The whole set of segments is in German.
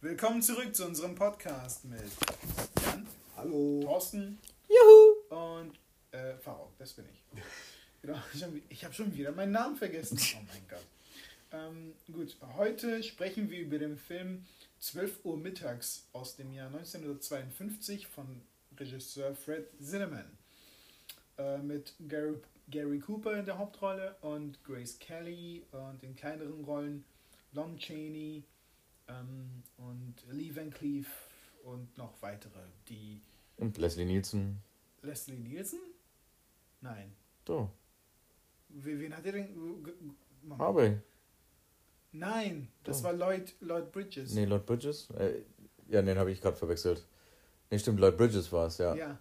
Willkommen zurück zu unserem Podcast mit Jan, Hallo. Thorsten Juhu! und äh, Farok, das bin ich. Genau, ich habe schon wieder meinen Namen vergessen. Oh mein Gott. Ähm, gut, heute sprechen wir über den Film 12 Uhr mittags aus dem Jahr 1952 von Regisseur Fred Zinnemann. Äh, mit Gary, Gary Cooper in der Hauptrolle und Grace Kelly und in kleineren Rollen Lon Chaney ähm, und Lee Van Cleef und noch weitere. Die Und Leslie Nielsen. Leslie Nielsen? Nein. So, Wen hat er denn? Harvey. Nein, das Doch. war Lloyd, Lloyd Bridges. Nee, Lloyd Bridges? Äh, ja, den habe ich gerade verwechselt. Nee, stimmt, Lloyd Bridges war es, ja. ja.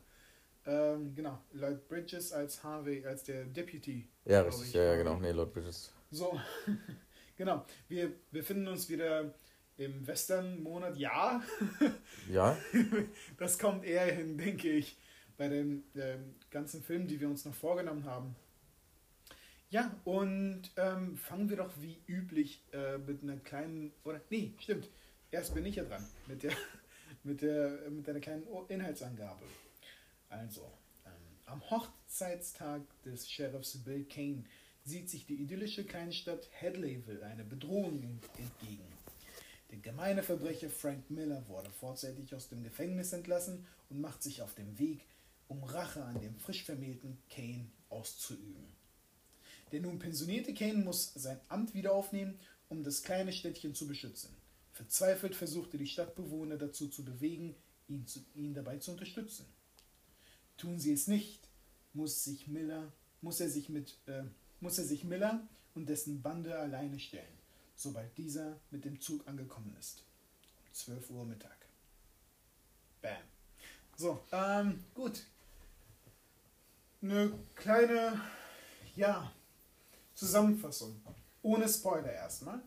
Ähm, genau, Lloyd Bridges als Harvey, als der Deputy. Ja, richtig, ich, ja, ja, genau. Nee, Lloyd Bridges. So, genau. Wir befinden uns wieder im Western-Monat. Ja, Ja? das kommt eher hin, denke ich, bei den ähm, ganzen Filmen, die wir uns noch vorgenommen haben. Ja, und ähm, fangen wir doch wie üblich äh, mit einer kleinen, oder nee, stimmt, erst bin ich ja dran mit der, mit der, mit einer kleinen Inhaltsangabe. Also, ähm, am Hochzeitstag des Sheriffs Bill Kane sieht sich die idyllische Kleinstadt Hadleyville eine Bedrohung en- entgegen. Der gemeine Verbrecher Frank Miller wurde vorzeitig aus dem Gefängnis entlassen und macht sich auf den Weg, um Rache an dem frisch vermählten Kane auszuüben. Der nun pensionierte Kane muss sein Amt wieder aufnehmen, um das kleine Städtchen zu beschützen. Verzweifelt versuchte die Stadtbewohner dazu zu bewegen, ihn, zu, ihn dabei zu unterstützen. Tun sie es nicht, muss, sich Miller, muss, er sich mit, äh, muss er sich Miller und dessen Bande alleine stellen, sobald dieser mit dem Zug angekommen ist. Um 12 Uhr Mittag. Bam. So, ähm, gut. Eine kleine, ja, Zusammenfassung. Ohne Spoiler erstmal.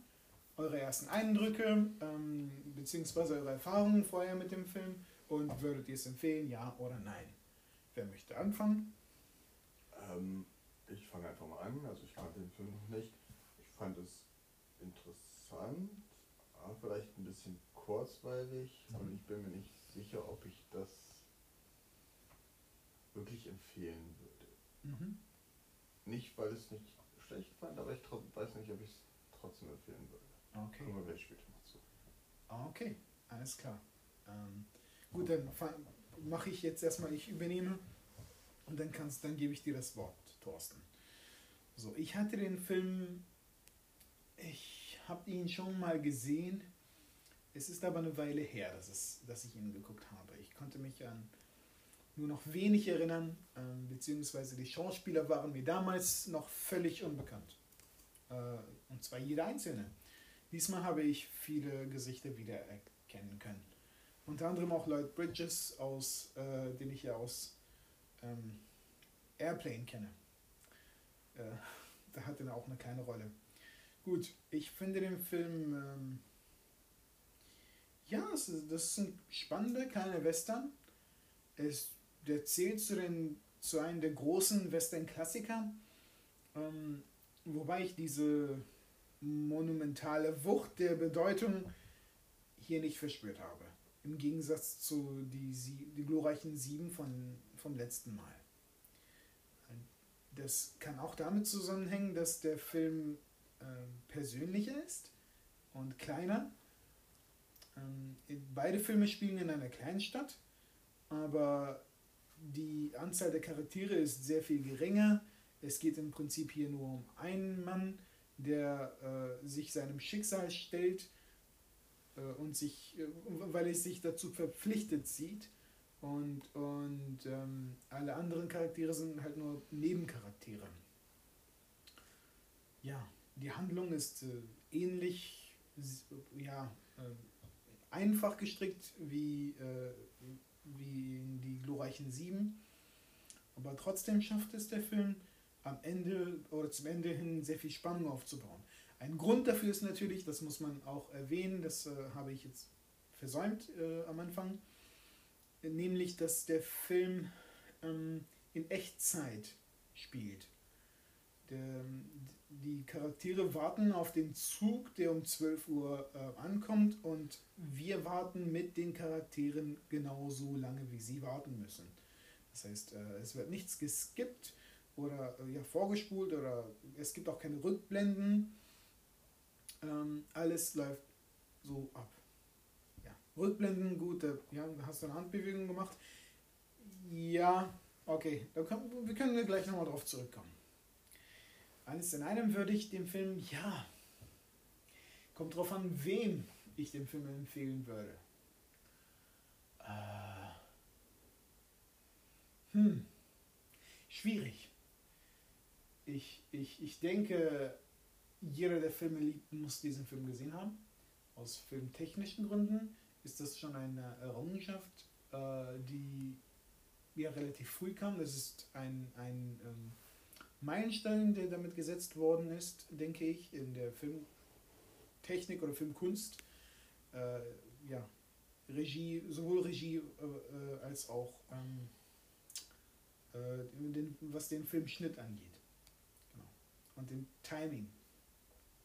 Eure ersten Eindrücke, ähm, beziehungsweise eure Erfahrungen vorher mit dem Film und würdet ihr es empfehlen, ja oder nein? Wer möchte anfangen? Ähm, ich fange einfach mal an. Also ich kannte den Film noch nicht. Ich fand es interessant, aber vielleicht ein bisschen kurzweilig und ich bin mir nicht sicher, ob ich das wirklich empfehlen würde. Mhm. Nicht, weil es nicht schlecht fand, aber ich weiß nicht, ob ich es trotzdem empfehlen würde. Okay. Kommen wir gleich später noch zu. Ah, Okay, alles klar. Ähm, gut, dann mache ich jetzt erstmal, ich übernehme und dann kannst, dann gebe ich dir das Wort, Thorsten. So, ich hatte den Film, ich habe ihn schon mal gesehen. Es ist aber eine Weile her, dass, es, dass ich ihn geguckt habe. Ich konnte mich an nur noch wenig erinnern, ähm, beziehungsweise die Schauspieler waren mir damals noch völlig unbekannt. Äh, und zwar jeder einzelne. Diesmal habe ich viele Gesichter wiedererkennen können. Unter anderem auch Lloyd Bridges, aus, äh, den ich ja aus ähm, Airplane kenne. Äh, da hat er auch eine kleine Rolle. Gut, ich finde den Film, ähm, ja, das ist ein spannender kleiner Western. Es, der zählt zu, den, zu einem der großen Western-Klassiker, ähm, wobei ich diese monumentale Wucht der Bedeutung hier nicht verspürt habe. Im Gegensatz zu die, die glorreichen Sieben von, vom letzten Mal. Das kann auch damit zusammenhängen, dass der Film äh, persönlicher ist und kleiner. Ähm, beide Filme spielen in einer Kleinstadt, aber die Anzahl der Charaktere ist sehr viel geringer. Es geht im Prinzip hier nur um einen Mann, der äh, sich seinem Schicksal stellt äh, und sich, äh, weil er sich dazu verpflichtet sieht. Und, und ähm, alle anderen Charaktere sind halt nur Nebencharaktere. Ja, die Handlung ist äh, ähnlich, ja, äh, einfach gestrickt wie, äh, wie die glorreichen Sieben. Aber trotzdem schafft es der Film, am Ende oder zum Ende hin sehr viel Spannung aufzubauen. Ein Grund dafür ist natürlich, das muss man auch erwähnen, das äh, habe ich jetzt versäumt äh, am Anfang, nämlich dass der Film ähm, in Echtzeit spielt. Der, die Charaktere warten auf den Zug, der um 12 Uhr äh, ankommt und wir warten mit den Charakteren genauso lange, wie sie warten müssen. Das heißt, äh, es wird nichts geskippt oder äh, ja, vorgespult oder es gibt auch keine Rückblenden. Ähm, alles läuft so ab. Ja. Rückblenden, gut, äh, ja, hast du eine Handbewegung gemacht. Ja, okay, da können, wir können gleich nochmal drauf zurückkommen. Alles in einem würde ich dem Film, ja, kommt drauf an, wem ich den Film empfehlen würde. Äh, hm, schwierig. Ich, ich, ich denke, jeder, der Filme liebt, muss diesen Film gesehen haben. Aus filmtechnischen Gründen ist das schon eine Errungenschaft, äh, die ja relativ früh kam. Das ist ein, ein ähm, Meilenstein, der damit gesetzt worden ist, denke ich, in der Filmtechnik oder Filmkunst. Äh, ja, Regie, sowohl Regie äh, äh als auch ähm, äh, den, was den Filmschnitt angeht. Genau. Und den Timing.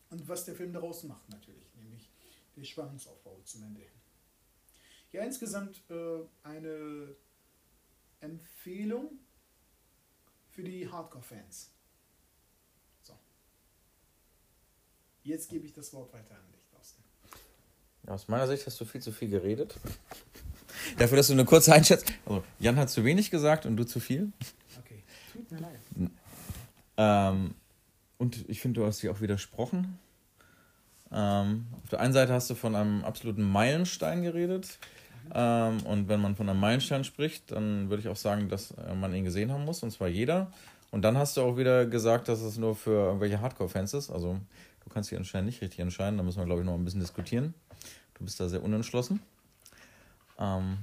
Und was der Film daraus macht natürlich, nämlich der Spannungsaufbau zum Ende hin. Ja, insgesamt äh, eine Empfehlung für die Hardcore-Fans. So. Jetzt gebe ich das Wort weiter an dich, Thorsten. aus meiner Sicht hast du viel zu viel geredet. Dafür, dass du eine kurze Einschätzung. Also, Jan hat zu wenig gesagt und du zu viel. Okay, tut mir leid. Ähm, und ich finde, du hast dir auch widersprochen. Ähm, auf der einen Seite hast du von einem absoluten Meilenstein geredet. Ähm, und wenn man von einem Meilenstein spricht, dann würde ich auch sagen, dass äh, man ihn gesehen haben muss, und zwar jeder. Und dann hast du auch wieder gesagt, dass es nur für irgendwelche Hardcore-Fans ist. Also du kannst dich anscheinend nicht richtig entscheiden. Da müssen wir, glaube ich, noch ein bisschen diskutieren. Du bist da sehr unentschlossen. Ähm,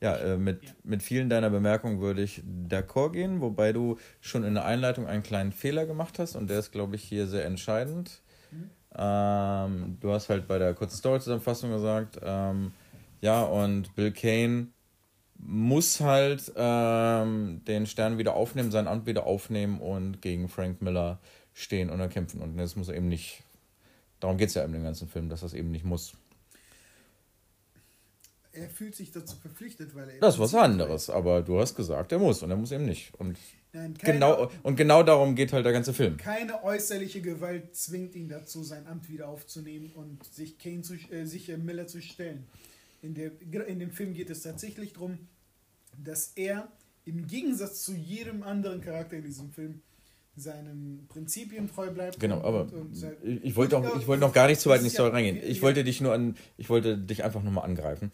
ja, äh, mit, ja. mit vielen deiner Bemerkungen würde ich d'accord gehen, wobei du schon in der Einleitung einen kleinen Fehler gemacht hast und der ist, glaube ich, hier sehr entscheidend. Mhm. Ähm, du hast halt bei der kurzen Story-Zusammenfassung gesagt, ähm, ja, und Bill Kane muss halt ähm, den Stern wieder aufnehmen, sein Amt wieder aufnehmen und gegen Frank Miller stehen und kämpfen. Und das muss er eben nicht. Darum geht es ja dem ganzen Film, dass das eben nicht muss. Er fühlt sich dazu verpflichtet, weil er. Das ist was anderes, aber du hast gesagt, er muss und er muss eben nicht. Und, Nein, keine, genau, und genau darum geht halt der ganze Film. Keine äußerliche Gewalt zwingt ihn dazu, sein Amt wieder aufzunehmen und sich, Kane zu, äh, sich äh, Miller zu stellen. In, der, in dem Film geht es tatsächlich darum, dass er im Gegensatz zu jedem anderen Charakter in diesem Film seinen Prinzipien treu bleibt. Genau, aber ich, wollte auch, ich wollte noch gar nicht so weit in die Story reingehen. Ich ja. wollte dich nur an, ich wollte dich einfach nur mal angreifen.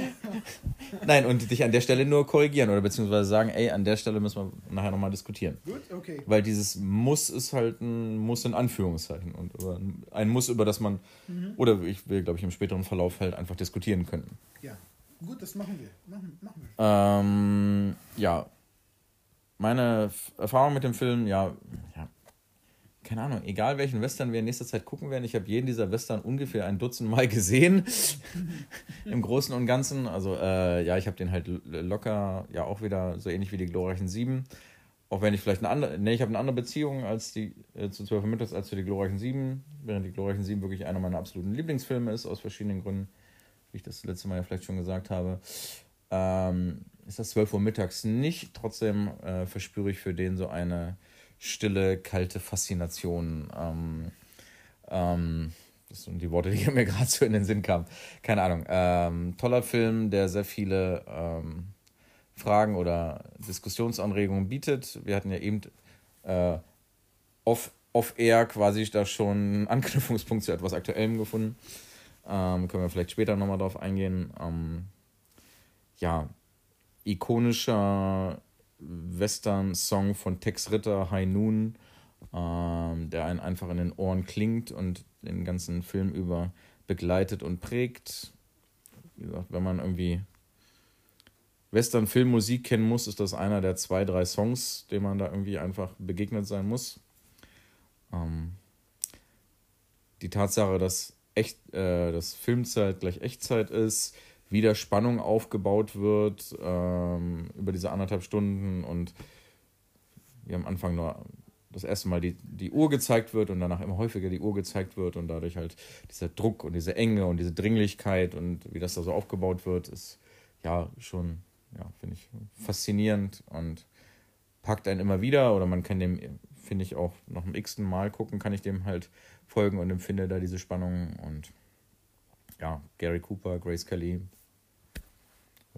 Nein, und dich an der Stelle nur korrigieren oder beziehungsweise sagen, ey, an der Stelle müssen wir nachher nochmal diskutieren. Gut, okay. Weil dieses Muss ist halt ein Muss in Anführungszeichen und ein Muss, über das man, mhm. oder ich will, glaube ich, im späteren Verlauf halt einfach diskutieren können. Ja, gut, das machen wir. Machen, machen wir. Ähm, ja, meine Erfahrung mit dem Film, ja, ja, keine Ahnung, egal welchen Western wir in nächster Zeit gucken werden, ich habe jeden dieser Western ungefähr ein Dutzend Mal gesehen. Im Großen und Ganzen. Also, äh, ja, ich habe den halt locker, ja, auch wieder so ähnlich wie die glorreichen Sieben. Auch wenn ich vielleicht eine andere, ne, ich habe eine andere Beziehung als die äh, zu Zwölf Mittags als zu die glorreichen Sieben, während die glorreichen Sieben wirklich einer meiner absoluten Lieblingsfilme ist, aus verschiedenen Gründen, wie ich das letzte Mal ja vielleicht schon gesagt habe. Ähm, ist das 12 Uhr mittags nicht. Trotzdem äh, verspüre ich für den so eine stille, kalte Faszination. Ähm, ähm, das sind die Worte, die mir gerade so in den Sinn kamen. Keine Ahnung. Ähm, toller Film, der sehr viele ähm, Fragen oder Diskussionsanregungen bietet. Wir hatten ja eben äh, off, off-air quasi da schon einen Anknüpfungspunkt zu etwas Aktuellem gefunden. Ähm, können wir vielleicht später nochmal drauf eingehen. Ähm, ja, ikonischer Western-Song von Tex Ritter, High Noon, ähm, der einen einfach in den Ohren klingt und den ganzen Film über begleitet und prägt. Wie gesagt, wenn man irgendwie Western-Filmmusik kennen muss, ist das einer der zwei, drei Songs, dem man da irgendwie einfach begegnet sein muss. Ähm, die Tatsache, dass echt, äh, dass Filmzeit gleich Echtzeit ist, wieder Spannung aufgebaut wird ähm, über diese anderthalb Stunden und wir am Anfang nur das erste Mal die, die Uhr gezeigt wird und danach immer häufiger die Uhr gezeigt wird und dadurch halt dieser Druck und diese Enge und diese Dringlichkeit und wie das da so aufgebaut wird, ist ja schon, ja, finde ich faszinierend und packt einen immer wieder oder man kann dem, finde ich, auch noch im x-ten Mal gucken, kann ich dem halt folgen und empfinde da diese Spannung und ja, Gary Cooper, Grace Kelly,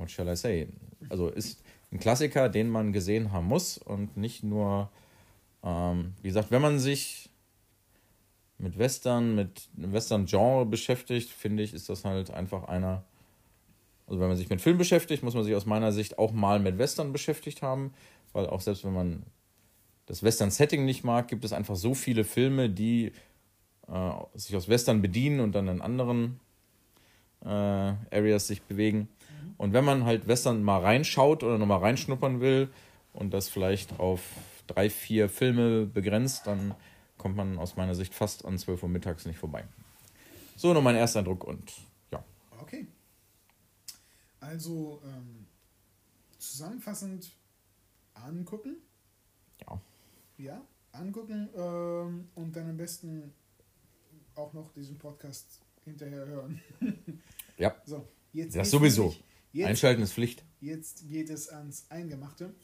what shall I say? Also ist ein Klassiker, den man gesehen haben muss und nicht nur ähm, wie gesagt, wenn man sich mit Western, mit Western-Genre beschäftigt, finde ich, ist das halt einfach einer. Also wenn man sich mit Film beschäftigt, muss man sich aus meiner Sicht auch mal mit Western beschäftigt haben, weil auch selbst wenn man das Western-Setting nicht mag, gibt es einfach so viele Filme, die äh, sich aus Western bedienen und dann in anderen äh, Areas sich bewegen. Und wenn man halt Western mal reinschaut oder nochmal reinschnuppern will und das vielleicht auf drei, vier Filme begrenzt, dann kommt man aus meiner Sicht fast an 12 Uhr mittags nicht vorbei. So, nur mein erster Eindruck und ja. Okay. Also, ähm, zusammenfassend angucken. Ja. Ja, angucken ähm, und dann am besten auch noch diesen Podcast hinterher hören. ja. So, jetzt das sowieso. Jetzt, Einschalten ist Pflicht. Jetzt geht es ans Eingemachte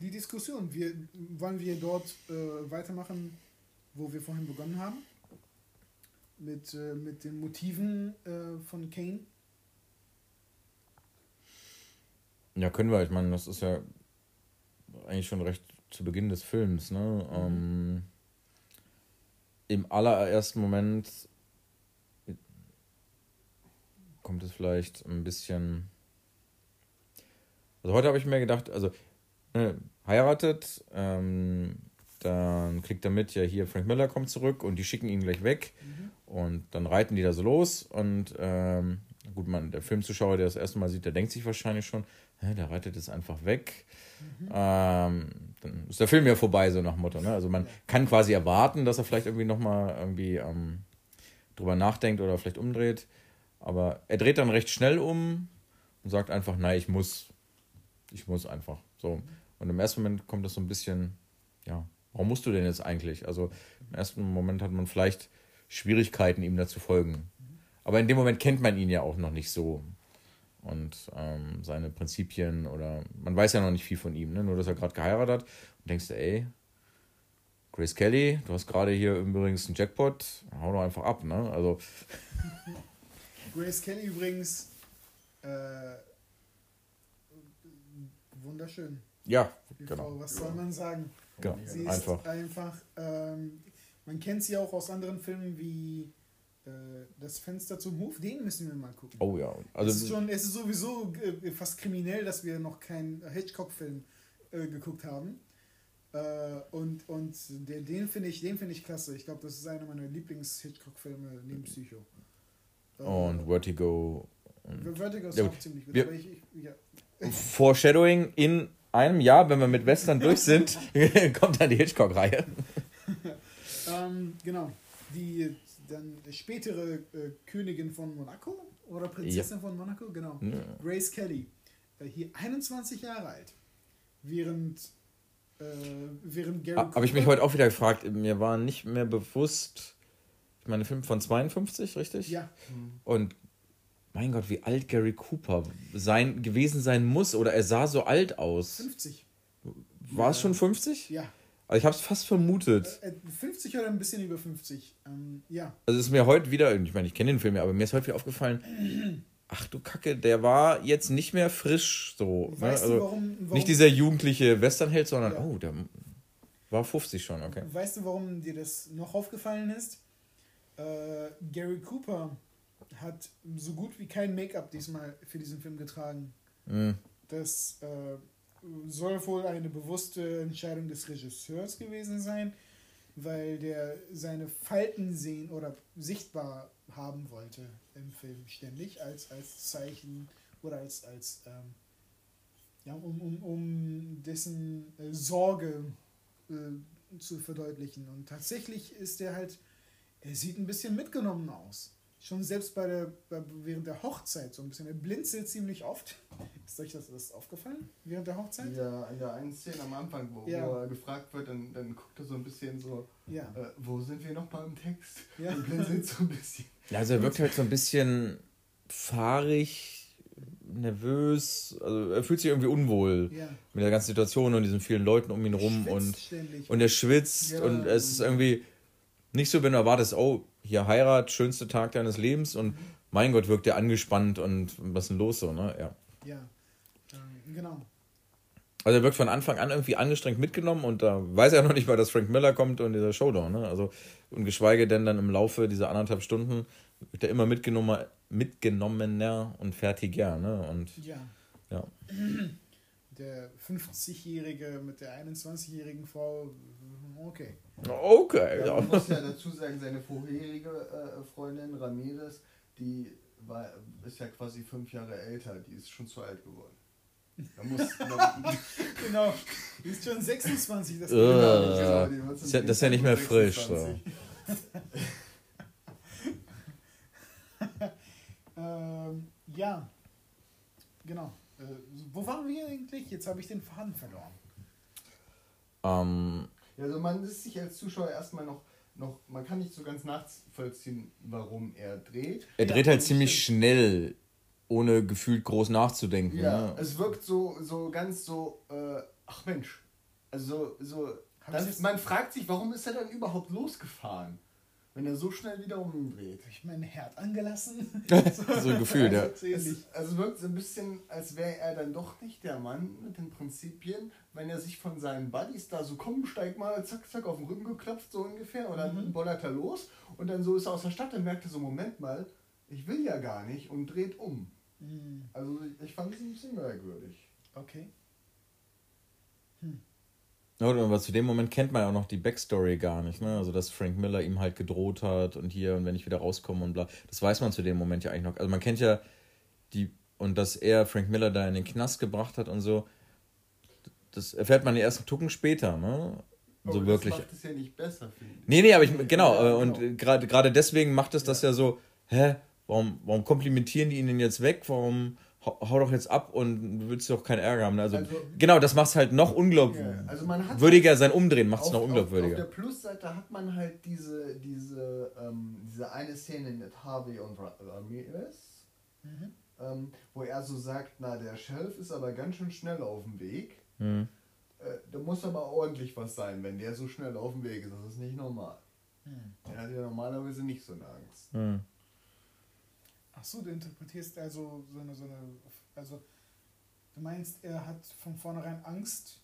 die Diskussion. Wir, wollen wir dort äh, weitermachen, wo wir vorhin begonnen haben? Mit, äh, mit den Motiven äh, von Kane? Ja, können wir. Ich meine, das ist ja eigentlich schon recht zu Beginn des Films. Ne? Mhm. Ähm, Im allerersten Moment kommt es vielleicht ein bisschen. Also heute habe ich mir gedacht, also ne, heiratet, ähm, dann kriegt er mit, ja, hier Frank Miller kommt zurück und die schicken ihn gleich weg. Mhm. Und dann reiten die da so los und ähm, gut, man, der Filmzuschauer, der das erste Mal sieht, der denkt sich wahrscheinlich schon, hä, der reitet jetzt einfach weg. Mhm. Ähm, dann ist der Film ja vorbei, so nach Motto. Ne? Also man kann quasi erwarten, dass er vielleicht irgendwie nochmal irgendwie ähm, drüber nachdenkt oder vielleicht umdreht. Aber er dreht dann recht schnell um und sagt einfach, nein, ich muss. Ich muss einfach. So. Und im ersten Moment kommt das so ein bisschen, ja, warum musst du denn jetzt eigentlich? Also im ersten Moment hat man vielleicht Schwierigkeiten, ihm da zu folgen. Aber in dem Moment kennt man ihn ja auch noch nicht so. Und ähm, seine Prinzipien oder man weiß ja noch nicht viel von ihm, ne? nur dass er gerade geheiratet hat. Und denkst du, ey, Grace Kelly, du hast gerade hier übrigens einen Jackpot, hau doch einfach ab, ne? Also. Grace Kelly übrigens äh, wunderschön. Ja, genau. Frau, was soll man sagen? Genau. Sie ist einfach. einfach ähm, man kennt sie auch aus anderen Filmen wie äh, Das Fenster zum Hof. Den müssen wir mal gucken. Oh ja. Also es, ist schon, es ist sowieso äh, fast kriminell, dass wir noch keinen Hitchcock-Film äh, geguckt haben. Und und den, den finde ich, find ich klasse. Ich glaube, das ist einer meiner Lieblings-Hitchcock-Filme neben Psycho. Und Vertigo. Und Vertigo ist ja, auch ziemlich gut. Ich, ich, ja. Foreshadowing in einem Jahr, wenn wir mit Western durch sind, kommt dann die Hitchcock-Reihe. ähm, genau. Die dann spätere äh, Königin von Monaco oder Prinzessin ja. von Monaco, genau. Ja. Grace Kelly. Äh, hier 21 Jahre alt. Während, äh, während Gary. Ah, Habe ich mich heute auch wieder gefragt. Mir war nicht mehr bewusst. Ich meine, Film von 52, richtig? Ja. Und mein Gott, wie alt Gary Cooper sein, gewesen sein muss. Oder er sah so alt aus. 50. War es schon 50? Ja. Also ich habe es fast vermutet. 50 äh, oder ein bisschen über 50. Ähm, ja. Also es ist mir heute wieder, ich meine, ich kenne den Film ja, aber mir ist heute wieder aufgefallen, ach du Kacke, der war jetzt nicht mehr frisch so. Ne? Weißt ne? also du, warum, warum, Nicht dieser jugendliche Westernheld, sondern, ja. oh, der war 50 schon, okay. Weißt du, warum dir das noch aufgefallen ist? Äh, Gary Cooper hat so gut wie kein Make-up diesmal für diesen Film getragen. Mhm. Das äh, soll wohl eine bewusste Entscheidung des Regisseurs gewesen sein, weil der seine Falten sehen oder sichtbar haben wollte im Film ständig als, als Zeichen oder als, als ähm, ja, um, um, um dessen äh, Sorge äh, zu verdeutlichen. Und tatsächlich ist er halt, er sieht ein bisschen mitgenommen aus schon selbst bei der, bei, während der Hochzeit so ein bisschen. Er blinzelt ziemlich oft. Ist euch das, das aufgefallen? Während der Hochzeit? Ja, in der einen Szene am Anfang, wo, ja. wo er gefragt wird, dann, dann guckt er so ein bisschen so, ja. Äh, wo sind wir noch mal im Text? Ja. Und blinzelt so ein bisschen. Ja, also er wirkt halt so ein bisschen fahrig, nervös, also er fühlt sich irgendwie unwohl ja. mit der ganzen Situation und diesen vielen Leuten um ihn rum und, und er schwitzt ja. und es ist irgendwie nicht so, wenn du erwartest, oh, hier Heirat, schönster Tag deines Lebens und mhm. mein Gott, wirkt er angespannt und was ist denn los so, ne? Ja. Ja, ähm, genau. Also er wirkt von Anfang an irgendwie angestrengt mitgenommen und da weiß er noch nicht mal, dass Frank Miller kommt und dieser Showdown, ne? Also, und geschweige denn dann im Laufe dieser anderthalb Stunden wird er immer mitgenommen, mitgenommener und fertiger, ne? Und ja. ja. Der 50-Jährige mit der 21-jährigen Frau, okay. Okay, ja. Man muss ja dazu sagen, seine vorherige äh, Freundin Ramirez, die war, ist ja quasi fünf Jahre älter, die ist schon zu alt geworden. Da muss, genau, die ist schon 26. Das, uh, genau, genau, das, das ist ja nicht mehr 26. frisch. So. ähm, ja, genau. Äh, wo waren wir eigentlich? Jetzt habe ich den Faden verloren. Ähm, also man ist sich als Zuschauer erstmal noch, noch, man kann nicht so ganz nachvollziehen, warum er dreht. Er dreht ja, halt ziemlich schnell, ohne gefühlt groß nachzudenken. Ja, ne? es wirkt so, so ganz so, äh, ach Mensch. Also so, so dann, man fragt sich, warum ist er dann überhaupt losgefahren? wenn er so schnell wieder umdreht. Habe ich mein Herd angelassen? so ein Gefühl, ja. Es, also wirkt so ein bisschen, als wäre er dann doch nicht der Mann mit den Prinzipien, wenn er sich von seinen Buddies da so, komm, steig mal, zack, zack, auf den Rücken geklopft, so ungefähr, und dann mhm. bollert er los und dann so ist er aus der Stadt und merkt er so, Moment mal, ich will ja gar nicht und dreht um. Mhm. Also ich fand es ein bisschen merkwürdig. Okay. Hm. Aber zu dem Moment kennt man ja auch noch die Backstory gar nicht, ne? Also dass Frank Miller ihm halt gedroht hat und hier und wenn ich wieder rauskomme und bla. Das weiß man zu dem Moment ja eigentlich noch. Also man kennt ja die und dass er Frank Miller da in den Knast gebracht hat und so. Das erfährt man erst einen Tucken später, ne? So aber wirklich. Das macht es ja nicht besser, finde ich. Nee, nee, aber ich, genau, ja, genau. und gerade deswegen macht es das ja so, hä, warum, warum komplimentieren die ihn denn jetzt weg? Warum hau, doch jetzt ab und du willst doch keinen Ärger haben. Also, also genau, das macht es halt noch unglaubwürdiger. Yeah. Also man hat würdiger, halt sein Umdrehen macht es noch unglaubwürdiger. Auf, auf, der Plusseite hat man halt diese, diese, ähm, diese eine Szene mit Harvey und Ramirez, mhm. ähm, wo er so sagt, na, der Sheriff ist aber ganz schön schnell auf dem Weg. Mhm. Äh, da muss aber ordentlich was sein, wenn der so schnell auf dem Weg ist. Das ist nicht normal. Mhm. Er hat ja normalerweise nicht so eine Angst. Mhm. Ach so, du interpretierst also so eine, so eine, also du meinst, er hat von vornherein Angst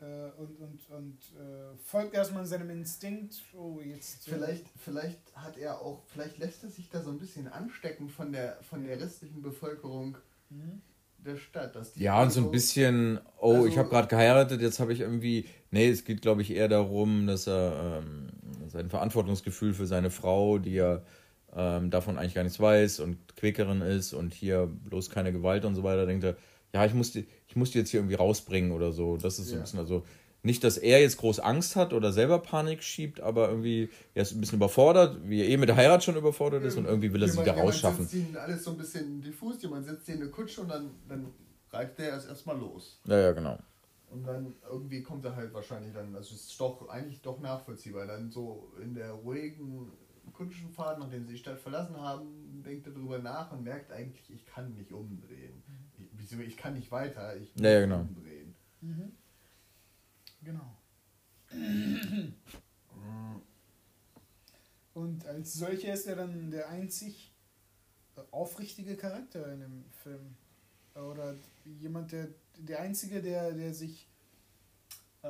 äh, und, und, und äh, folgt erstmal seinem Instinkt. Oh, jetzt. Äh, vielleicht, vielleicht hat er auch, vielleicht lässt er sich da so ein bisschen anstecken von der, von der restlichen Bevölkerung. Mhm. Der Stadt, dass die ja, und so ein bisschen, oh, also, ich habe gerade geheiratet, jetzt habe ich irgendwie, nee, es geht, glaube ich, eher darum, dass er ähm, sein Verantwortungsgefühl für seine Frau, die er ähm, davon eigentlich gar nichts weiß und Quäkerin ist und hier bloß keine Gewalt und so weiter, denkt er, ja, ich muss die, ich muss die jetzt hier irgendwie rausbringen oder so. Das ist so ein bisschen, also nicht, dass er jetzt groß Angst hat oder selber Panik schiebt, aber irgendwie er ist ein bisschen überfordert, wie er eh mit der Heirat schon überfordert ist und irgendwie will er sie wieder rausschaffen. Jemand alles so ein bisschen diffus, jemand setzt hier in eine Kutsche und dann, dann reitet der erst erstmal los. Ja, ja, genau. Und dann irgendwie kommt er halt wahrscheinlich dann, also es ist doch eigentlich doch nachvollziehbar, dann so in der ruhigen Kutschenfahrt, nachdem sie die Stadt verlassen haben, denkt er darüber nach und merkt eigentlich, ich kann nicht umdrehen. Ich, ich kann nicht weiter, ich muss ja, genau. umdrehen. Mhm. Genau. Und als solcher ist er dann der einzig aufrichtige Charakter in dem Film. Oder jemand, der der Einzige, der, der sich äh,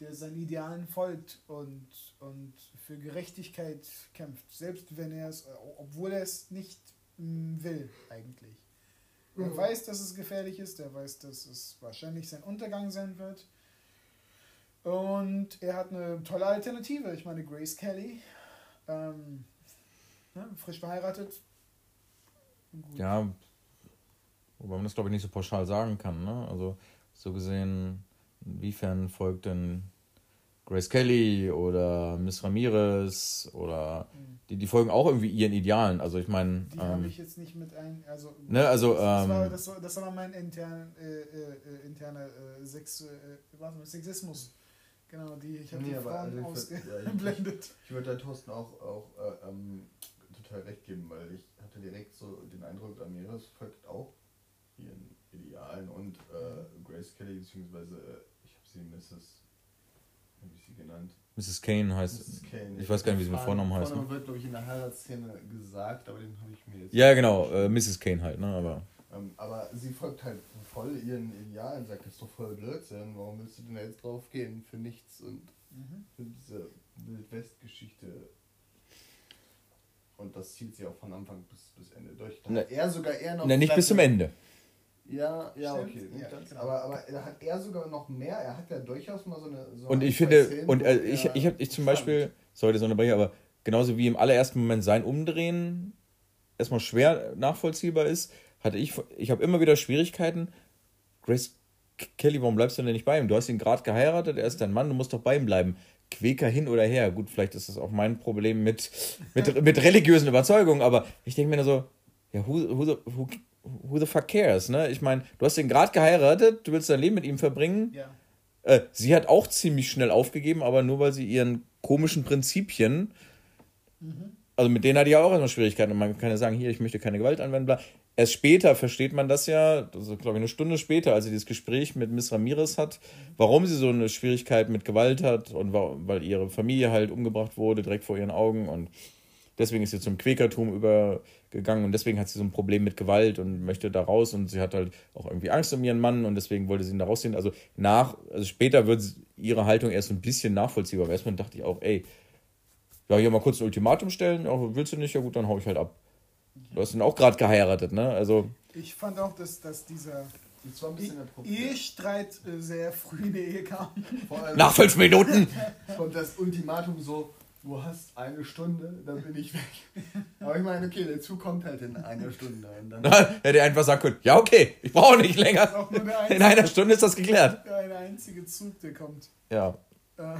der seinen Idealen folgt und, und für Gerechtigkeit kämpft, selbst wenn er es, obwohl er es nicht mm, will eigentlich. Er mhm. weiß, dass es gefährlich ist, er weiß, dass es wahrscheinlich sein Untergang sein wird. Und er hat eine tolle Alternative. Ich meine, Grace Kelly, ähm, ne, frisch verheiratet. Gut. Ja, wobei man das glaube ich nicht so pauschal sagen kann. Ne? Also so gesehen Inwiefern folgt denn Grace Kelly oder Miss Ramirez oder mhm. die, die folgen auch irgendwie ihren Idealen. Also ich meine. Die ähm, habe ich jetzt nicht mit ein. Also, ne, also, das, ähm, war, das, war, das war mein intern, äh, äh, interner äh, Sex, äh, Sexismus. Genau, die, ich habe nee, die Frauen also ausgeblendet. ich, ich würde da Thorsten auch, auch äh, ähm, total recht geben, weil ich hatte direkt so den Eindruck, Ramirez folgt auch ihren Idealen und äh, Grace Kelly, beziehungsweise äh, ich habe sie Mrs habe ich sie genannt? Mrs. Kane heißt. Mrs. Kane. Ich weiß gar nicht, wie sie mit Vornamen heißt. Vornamen ne? wird, glaube ich, in der Heiratsszene gesagt, aber den habe ich mir jetzt. Ja, genau, äh, Mrs. Kane halt, ne? Aber. Ähm, aber sie folgt halt voll ihren Idealen, sagt, das ist doch voll Blödsinn, warum willst du denn jetzt drauf gehen für nichts und mhm. für diese Wildwest-Geschichte. Und das zieht sie auch von Anfang bis, bis Ende durch. Da ne, er sogar eher noch. Ne, nicht bis zum Ende. Ja, ja, okay. Ja, genau. aber, aber er hat er sogar noch mehr. Er hat ja durchaus mal so eine. So und ich finde, Szenen, und äh, ich, ich habe ich zum Beispiel, sorry, das eine Breche, aber genauso wie im allerersten Moment sein Umdrehen erstmal schwer nachvollziehbar ist, hatte ich, ich habe immer wieder Schwierigkeiten. Grace Kelly, warum bleibst du denn nicht bei ihm? Du hast ihn gerade geheiratet, er ist dein Mann, du musst doch bei ihm bleiben. Quäker hin oder her. Gut, vielleicht ist das auch mein Problem mit, mit, mit religiösen Überzeugungen, aber ich denke mir nur so, ja, who, who, who, who the fuck cares, ne? Ich meine, du hast ihn gerade geheiratet, du willst dein Leben mit ihm verbringen. Ja. Äh, sie hat auch ziemlich schnell aufgegeben, aber nur weil sie ihren komischen Prinzipien, mhm. also mit denen hat die ja auch immer Schwierigkeiten. Und man kann ja sagen, hier, ich möchte keine Gewalt anwenden, bla. Erst später versteht man das ja, das ist, glaube ich, eine Stunde später, als sie das Gespräch mit Miss Ramirez hat, warum sie so eine Schwierigkeit mit Gewalt hat und weil ihre Familie halt umgebracht wurde, direkt vor ihren Augen und deswegen ist sie zum Quäkertum über, gegangen und deswegen hat sie so ein Problem mit Gewalt und möchte da raus und sie hat halt auch irgendwie Angst um ihren Mann und deswegen wollte sie ihn da rausziehen. Also nach, also später wird ihre Haltung erst so ein bisschen nachvollziehbar. Aber erstmal dachte ich auch, ey, ja, hier mal kurz ein Ultimatum stellen, ja, willst du nicht, ja gut, dann hau ich halt ab. Du hast ihn auch gerade geheiratet, ne? Also. Ich fand auch, dass, dass dieser Ehestreit äh, sehr früh in die Ehe kam. Nach fünf Minuten! Und das Ultimatum so, du hast eine Stunde, dann bin ich weg. Aber ich meine, okay, der Zug kommt halt in einer Stunde. Und dann Hätte er einfach sagen können, ja okay, ich brauche nicht länger. in einer Stunde ist das geklärt. Der eine einzige Zug, der kommt. Ja. Äh,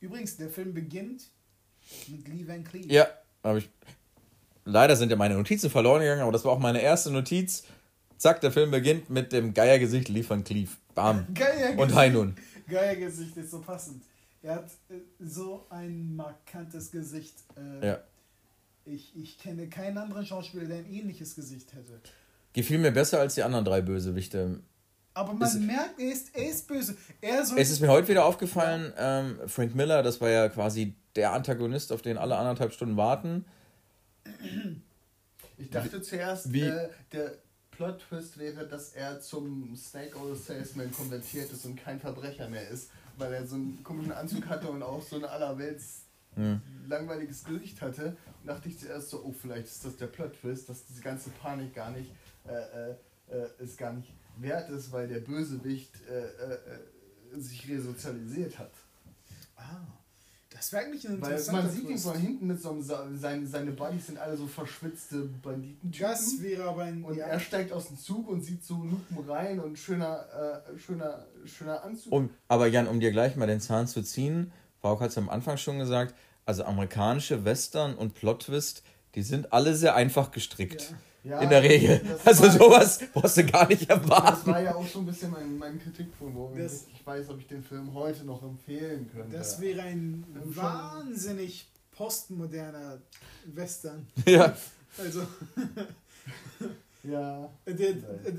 übrigens, der Film beginnt mit Lee Van Cleef. Ja, habe ich. Leider sind ja meine Notizen verloren gegangen, aber das war auch meine erste Notiz. Zack, der Film beginnt mit dem Geiergesicht Van Cleef. Bam. Geiergesicht. Und Heinun. Geiergesicht ist so passend. Er hat äh, so ein markantes Gesicht. Äh, ja. Ich, ich kenne keinen anderen Schauspieler, der ein ähnliches Gesicht hätte. Gefiel mir besser als die anderen drei Bösewichte. Aber man es, merkt, er ist, er ist böse. Er es ist mir heute wieder aufgefallen, ähm, Frank Miller, das war ja quasi der Antagonist, auf den alle anderthalb Stunden warten. Ich dachte zuerst, Wie? Äh, der Plot-Twist wäre, dass er zum Snake Oil Salesman konvertiert ist und kein Verbrecher mehr ist weil er so einen komischen Anzug hatte und auch so ein allerwelts mhm. langweiliges Gesicht hatte. Und dachte ich zuerst so, oh, vielleicht ist das der Plot-Twist, dass diese ganze Panik gar nicht, äh, äh, es gar nicht wert ist, weil der Bösewicht äh, äh, sich resozialisiert hat. Ah. Das wäre eigentlich ein Weil man sieht ihn von hinten mit so einem, seine, seine Buddies sind alle so verschwitzte Banditentypen. Das wäre aber ein... Und ja. er steigt aus dem Zug und sieht so Lupen rein und schöner, äh, schöner, schöner Anzug. Um, aber Jan, um dir gleich mal den Zahn zu ziehen, Frau hat es am Anfang schon gesagt, also amerikanische Western und Plot-Twist, die sind alle sehr einfach gestrickt. Ja. Ja, in der Regel. Also sowas brauchst du gar nicht erwarten. Das war ja auch so ein bisschen mein, mein Kritikpunkt, wo das, ich weiß, ob ich den Film heute noch empfehlen könnte. Das wäre ein wahnsinnig postmoderner Western. Ja. Also. ja. Der,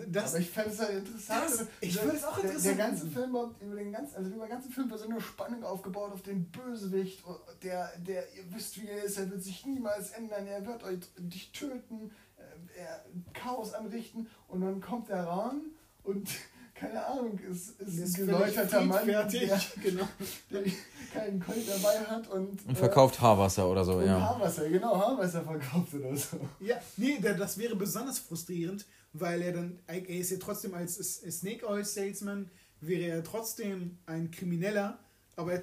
das, Aber ich fände es halt interessant. Das, ich würde es auch interessant. Der, der ganze Film, über den ganzen, also über den ganzen Film wird so eine Spannung aufgebaut auf den Bösewicht, der, der, ihr wisst, wie er ist, er wird sich niemals ändern, er wird euch dich töten Chaos anrichten und dann kommt er ran und keine Ahnung, ist, ist, ist ein geläuterter Mann, fertig. Der, genau, der keinen Colt dabei hat und, und verkauft äh, Haarwasser oder so, ja. Haarwasser, genau, Haarwasser verkauft oder so. Ja, nee, das wäre besonders frustrierend, weil er dann, er ist ja trotzdem als Snake Oil Salesman, wäre er trotzdem ein aber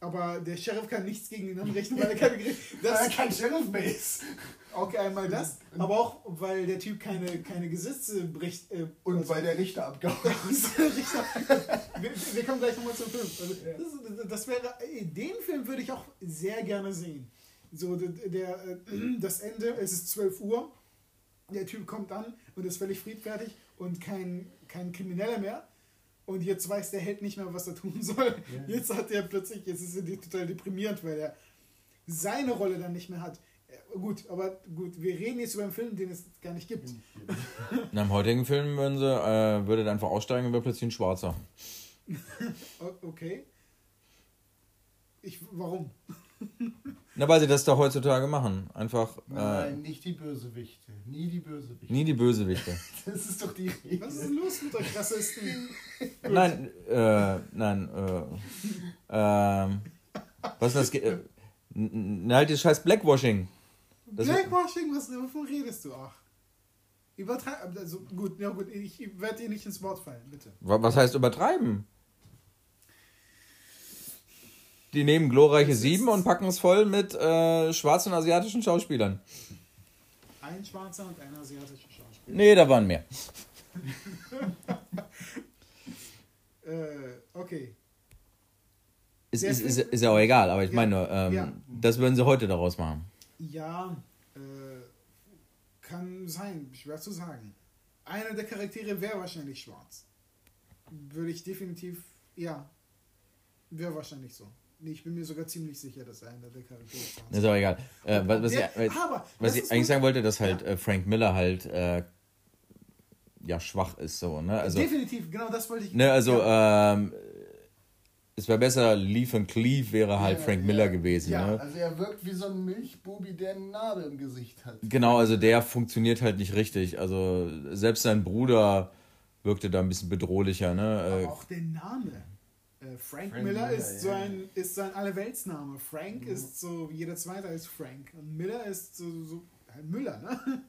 der Sheriff kann nichts gegen ihn anrichten, weil er keine das weil er kein Sheriff mehr ist. Okay, einmal das, aber auch weil der Typ keine, keine Gesetze bricht. Äh, und also, weil der Richter abgehauen ist. wir, wir, kommen gleich nochmal zum Film. Also, das, das, wäre, den Film würde ich auch sehr gerne sehen. So, der, der, äh, das Ende, es ist 12 Uhr, der Typ kommt an und ist völlig friedfertig und kein, kein Krimineller mehr. Und jetzt weiß der Held nicht mehr, was er tun soll. Ja. Jetzt hat er plötzlich, jetzt ist er total deprimierend, weil er seine Rolle dann nicht mehr hat. Gut, aber gut, wir reden jetzt über einen Film, den es gar nicht gibt. In einem heutigen Film würden sie, äh, würde er einfach aussteigen und wäre plötzlich ein Schwarzer. okay. Ich, warum? Na, weil sie das doch heutzutage machen. Einfach. Nein, äh, nicht die Bösewichte. Nie die Bösewichte. Nie die Bösewichte. das ist doch die Regel. Was ist denn los mit euch Rassisten? nein, äh, nein, äh, ähm, was ist das? Äh, halt das scheiß Blackwashing. Das Blackwashing, was, wovon redest du? Ach. Übertreiben. Also gut, ja gut, ich werde dir nicht ins Wort fallen, bitte. Was heißt übertreiben? Die nehmen glorreiche Sieben und packen es voll mit äh, schwarzen asiatischen Schauspielern. Ein schwarzer und ein asiatischer Schauspieler. Nee, da waren mehr. äh, okay. Ist, ist, ist, ist ja auch egal, aber ich ja, meine nur, ähm, ja. das würden sie heute daraus machen. Ja, äh, kann sein, schwer zu sagen. Einer der Charaktere wäre wahrscheinlich schwarz. Würde ich definitiv, ja, wäre wahrscheinlich so. Nee, ich bin mir sogar ziemlich sicher, dass einer der Charaktere ist. Ist aber egal. Äh, was, was, der, ich, aber, was ich eigentlich sagen wollte, dass halt ja. äh, Frank Miller halt äh, ja schwach ist so, ne? Also, Definitiv, genau das wollte ich. Ne, also ja. ähm, es wäre besser, Leaf and Cleave wäre halt ja, Frank Miller gewesen. Ja, ne? also er wirkt wie so ein Milchbubi, der einen Nabel im Gesicht hat. Genau, also der funktioniert halt nicht richtig. Also selbst sein Bruder wirkte da ein bisschen bedrohlicher. Ne? Aber äh, auch der Name. Äh, Frank, Frank, Miller, Miller ist, so ein, ist so ein Allerweltsname. Frank mhm. ist so, jeder zweite ist Frank. Und Miller ist so, so halt Müller, ne?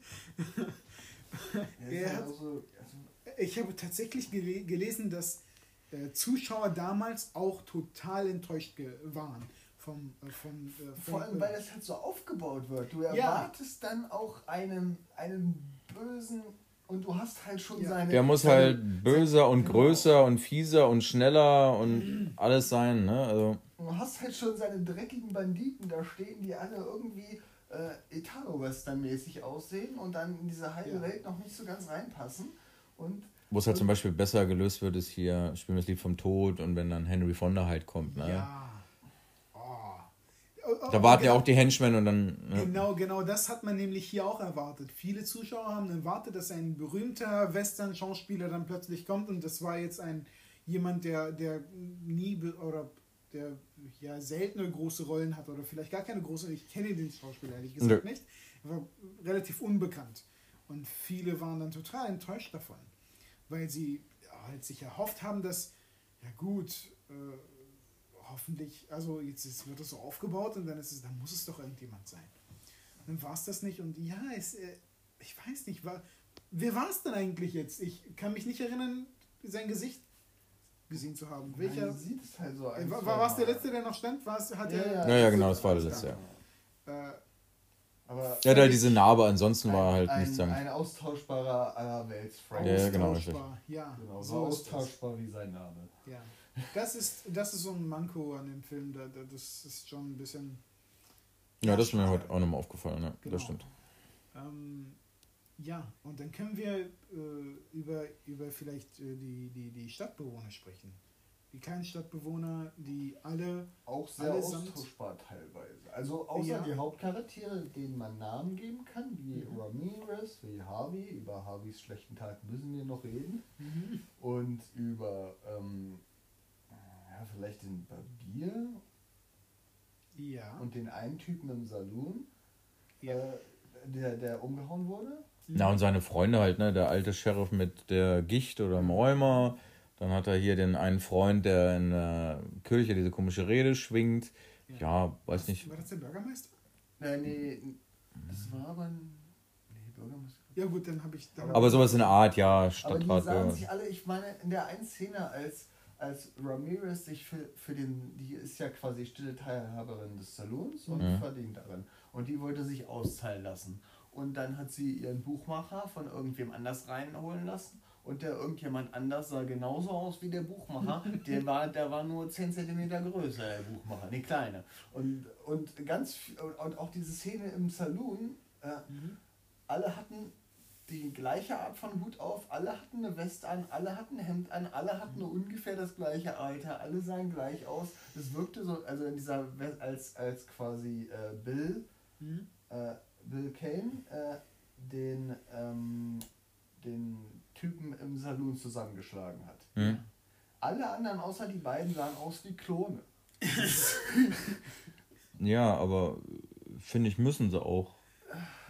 er hat, also, also ich habe tatsächlich gele gelesen, dass äh, Zuschauer damals auch total enttäuscht waren. Vom, äh, vom, äh, Vor allem, weil das halt so aufgebaut wird. Du erwartest ja. dann auch einen, einen bösen und du hast halt schon ja. seine. Der muss seine, halt böser seine, und genau. größer und fieser und schneller und alles sein, ne? Also. Du hast halt schon seine dreckigen Banditen da stehen, die alle irgendwie äh, Italo-Western-mäßig aussehen und dann in diese heile ja. Welt noch nicht so ganz reinpassen. Und wo es halt zum Beispiel besser gelöst wird, ist hier Spielen wir das Lied vom Tod und wenn dann Henry Fonda halt kommt. Ne? Ja. Oh. Da warten ja auch die Henchmen und dann. Ne? Genau, genau, das hat man nämlich hier auch erwartet. Viele Zuschauer haben erwartet, dass ein berühmter Western-Schauspieler dann plötzlich kommt und das war jetzt ein jemand, der, der nie oder der ja seltene große Rollen hat oder vielleicht gar keine große. Ich kenne den Schauspieler ehrlich gesagt Nö. nicht. Er war relativ unbekannt. Und viele waren dann total enttäuscht davon weil sie halt sich erhofft haben, dass, ja gut, äh, hoffentlich, also jetzt ist, wird das so aufgebaut und dann ist es, dann muss es doch irgendjemand sein. Dann war es das nicht und ja, es, äh, ich weiß nicht, war, wer war es denn eigentlich jetzt? Ich kann mich nicht erinnern, sein Gesicht gesehen zu haben. Welcher? Nein, sieht es halt so äh, war war es der letzte, der noch stand? War's, hat ja, ja, ja, ja, genau, das war der letzte, ja. Äh, aber ja, halt diese Narbe, ansonsten ein, war halt ein, nichts sagen. Ein austauschbarer allerwelts Frank. Ja, genau, richtig. Ja, genau, so, austauschbar wie sein Name. Ja. Das ist, das ist so ein Manko an dem Film, da, da, das ist schon ein bisschen. Ja, das ist mir heute auch nochmal aufgefallen, ja, genau. das stimmt. Ähm, ja, und dann können wir äh, über, über vielleicht äh, die, die, die Stadtbewohner sprechen die kleinen Stadtbewohner, die alle. Auch sehr austauschbar teilweise. Also außer ja. die Hauptcharaktere, denen man Namen geben kann, wie mhm. Ramirez, wie Harvey. Über Harveys schlechten Tag müssen wir noch reden. Mhm. Und über ähm, ja, vielleicht den Barbier. Ja. Und den einen Typen im Saloon, ja. äh, der, der umgehauen wurde. Na, und seine Freunde halt, ne? Der alte Sheriff mit der Gicht oder dem Rheuma. Dann hat er hier den einen Freund, der in der Kirche diese komische Rede schwingt. Ja, ja weiß nicht. War das der Bürgermeister? Nein, nee, das war aber ein. Nee, Bürgermeister. Ja, gut, dann habe ich. Dann aber sowas in der Art, ja, Stadtrat. Aber die sahen sich alle, ich meine, in der einen Szene, als, als Ramirez sich für, für den, die ist ja quasi stille Teilhaberin des Saloons und Mhm. verdient darin. Und die wollte sich auszahlen lassen. Und dann hat sie ihren Buchmacher von irgendwem anders reinholen lassen. Und der irgendjemand anders sah genauso aus wie der Buchmacher. Der war, der war nur 10 cm größer, der Buchmacher, die kleine. Und, und ganz und, auch diese Szene im Saloon, äh, alle hatten die gleiche Art von Hut auf, alle hatten eine Weste an, alle hatten ein Hemd an, alle hatten ungefähr das gleiche Alter, alle sahen gleich aus. Es wirkte so, also in dieser, als, als quasi äh, Bill, Mhm. äh, Bill Kane äh, den, ähm, den Typen im Saloon zusammengeschlagen hat. Hm? Alle anderen außer die beiden sahen aus wie Klone. Ja, aber finde ich, müssen sie auch.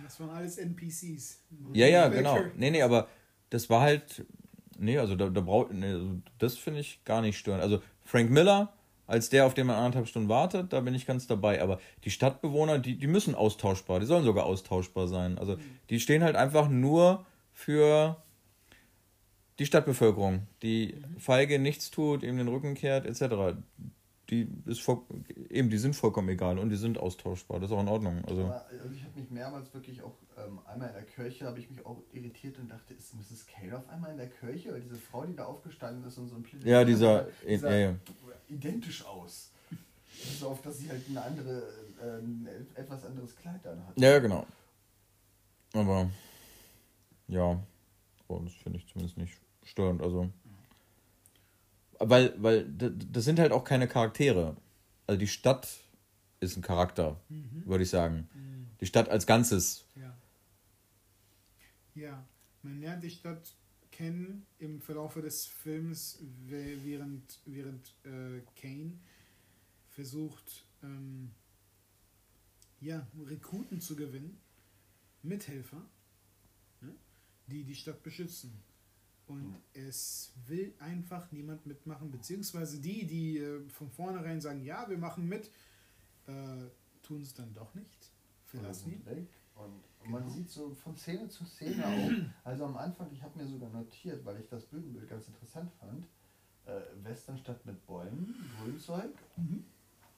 Das waren alles NPCs. Ja, ja, genau. Nee, nee, aber das war halt. Nee, also da, da braucht. Nee, also das finde ich gar nicht störend. Also Frank Miller, als der, auf den man anderthalb Stunden wartet, da bin ich ganz dabei. Aber die Stadtbewohner, die, die müssen austauschbar, die sollen sogar austauschbar sein. Also die stehen halt einfach nur für die Stadtbevölkerung, die feige nichts tut, ihm den Rücken kehrt, etc. Die ist voll, eben, die sind vollkommen egal und die sind austauschbar. Das ist auch in Ordnung. Also. Aber, also ich habe mich mehrmals wirklich auch, ähm, einmal in der Kirche habe ich mich auch irritiert und dachte, ist Mrs. Kane auf einmal in der Kirche? Weil diese Frau, die da aufgestanden ist und so ein Plädoyer Ja, dieser- die sah ja. identisch aus. Bis auf, dass sie halt eine andere, äh, ein etwas anderes Kleid dann hat. Ja, genau. Aber ja, oh, das finde ich zumindest nicht störend. Also, weil, weil das sind halt auch keine Charaktere. Also die Stadt ist ein Charakter, würde ich sagen. Die Stadt als Ganzes. Ja. Ja, man lernt die Stadt kennen im Verlaufe des Films, während, während äh, Kane versucht, ähm, ja, Rekruten zu gewinnen, Mithelfer, ne, die die Stadt beschützen. Und es will einfach niemand mitmachen, beziehungsweise die, die äh, von vornherein sagen, ja, wir machen mit, äh, tun es dann doch nicht, verlassen ihn. weg. Und man Genau. sieht so von Szene zu Szene auch. Also am Anfang, ich habe mir sogar notiert, weil ich das Bühnenbild ganz interessant fand. Äh, Westernstadt mit Bäumen, Grünzeug. Mhm.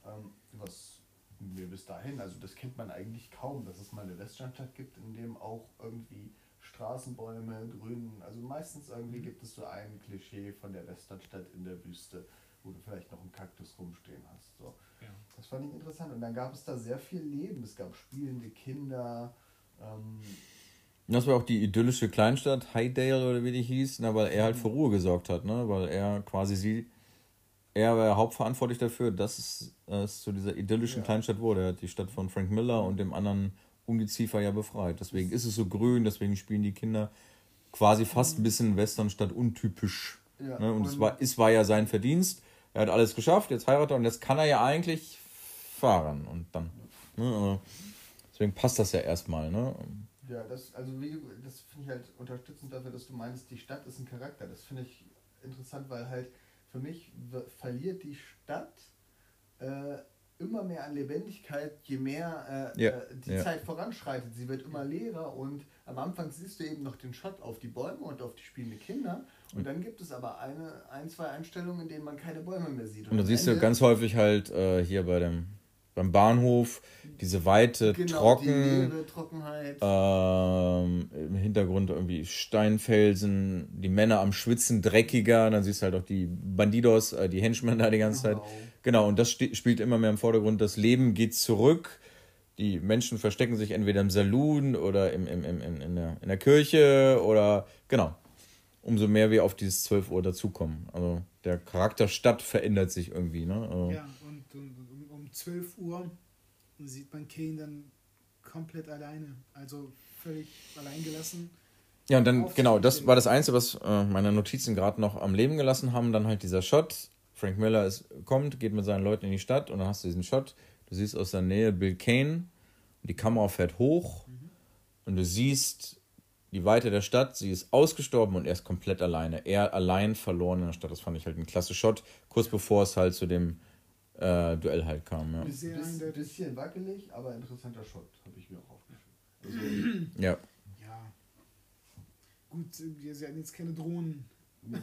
Ähm, was mir bis dahin, also das kennt man eigentlich kaum, dass es mal eine Westernstadt gibt, in dem auch irgendwie Straßenbäume, Grün, also meistens irgendwie gibt es so ein Klischee von der Westernstadt in der Wüste, wo du vielleicht noch einen Kaktus rumstehen hast. So. Ja. Das fand ich interessant. Und dann gab es da sehr viel Leben. Es gab spielende Kinder. Ähm, Das war auch die idyllische Kleinstadt, Highdale oder wie die hieß, na, weil er halt für Ruhe gesorgt hat, ne? Weil er quasi sie, er war hauptverantwortlich dafür, dass es, es zu dieser idyllischen Ja. Kleinstadt wurde. Er hat die Stadt von Frank Miller und dem anderen Ungeziefer ja befreit. Deswegen ist es so grün, deswegen spielen die Kinder quasi fast ein bisschen Westernstadt untypisch. Ja, ne? Und, und- es, war, es war ja sein Verdienst. Er hat alles geschafft, jetzt heiratet er und jetzt kann er ja eigentlich fahren. Und dann. Ne? Deswegen passt das ja erstmal. Ne? ja, das, also wie, das finde ich halt unterstützend dafür, dass du meinst, die Stadt ist ein Charakter. Das finde ich interessant, weil halt für mich verliert die Stadt äh, immer mehr an Lebendigkeit, je mehr äh, Ja, äh, die ja. Zeit voranschreitet. Sie wird immer leerer und am Anfang siehst du eben noch den Shot auf die Bäume und auf die spielenden Kinder. Und dann gibt es aber eine, ein, zwei Einstellungen, in denen man keine Bäume mehr sieht. Und da am siehst du ganz häufig halt äh, hier bei dem beim Bahnhof diese Weite, genau, die trocken, Trockenheit. ähm, im Hintergrund irgendwie Steinfelsen, die Männer am Schwitzen, dreckiger, dann siehst du halt auch die Bandidos, äh, die Henchmen da die ganze Zeit. Genau. Und das spielt immer mehr im Vordergrund. Das Leben geht zurück. Die Menschen verstecken sich entweder im Saloon oder im, im, im, in, in, der, in der Kirche oder genau. Umso mehr wir auf dieses 12 Uhr dazukommen. Also der Charakter Stadt verändert sich irgendwie. Ne? Also, Ja, und, und um, um 12 Uhr sieht man Kane dann komplett alleine, also völlig alleingelassen. Ja, und dann, genau, das war das Einzige, was äh, meine Notizen gerade noch am Leben gelassen haben. Dann halt dieser Shot. Frank Miller ist, kommt, geht mit seinen Leuten in die Stadt und dann hast du diesen Shot. Du siehst aus der Nähe Bill Kane. Und die Kamera fährt hoch und du siehst die Weite der Stadt. Sie ist ausgestorben und er ist komplett alleine. Er allein verloren in der Stadt. Das fand ich halt ein klasse Shot. Kurz bevor es halt zu dem äh, Duell halt kam. Ja. Sehr Biss, eindeutig. bisschen wackelig, aber interessanter Shot, habe ich mir auch aufgeschrieben. Also, ja. Ja. Gut, wir sie hatten jetzt keine Drohnen Nee,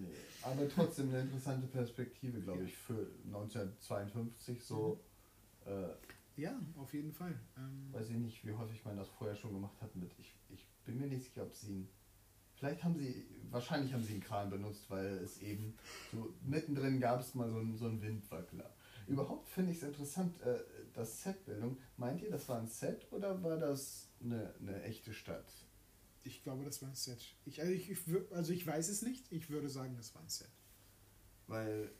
nee. Aber trotzdem eine interessante Perspektive, glaube ich, für 1952 so. Mhm. Äh, ja, auf jeden Fall. Ähm, weiß ich nicht, wie häufig man das vorher schon gemacht hat mit. Ich, ich bin mir nicht sicher, ob sie ihn. Vielleicht haben sie, wahrscheinlich haben sie einen Kran benutzt, weil es eben so mittendrin gab es mal so einen, so einen Windwackler. Überhaupt finde ich es interessant, äh, das Setbildung. Meint ihr, das war ein Set oder war das eine, eine echte Stadt? Ich glaube, das war ein Set. Ich, also, ich, also ich weiß es nicht, ich würde sagen, das war ein Set. Weil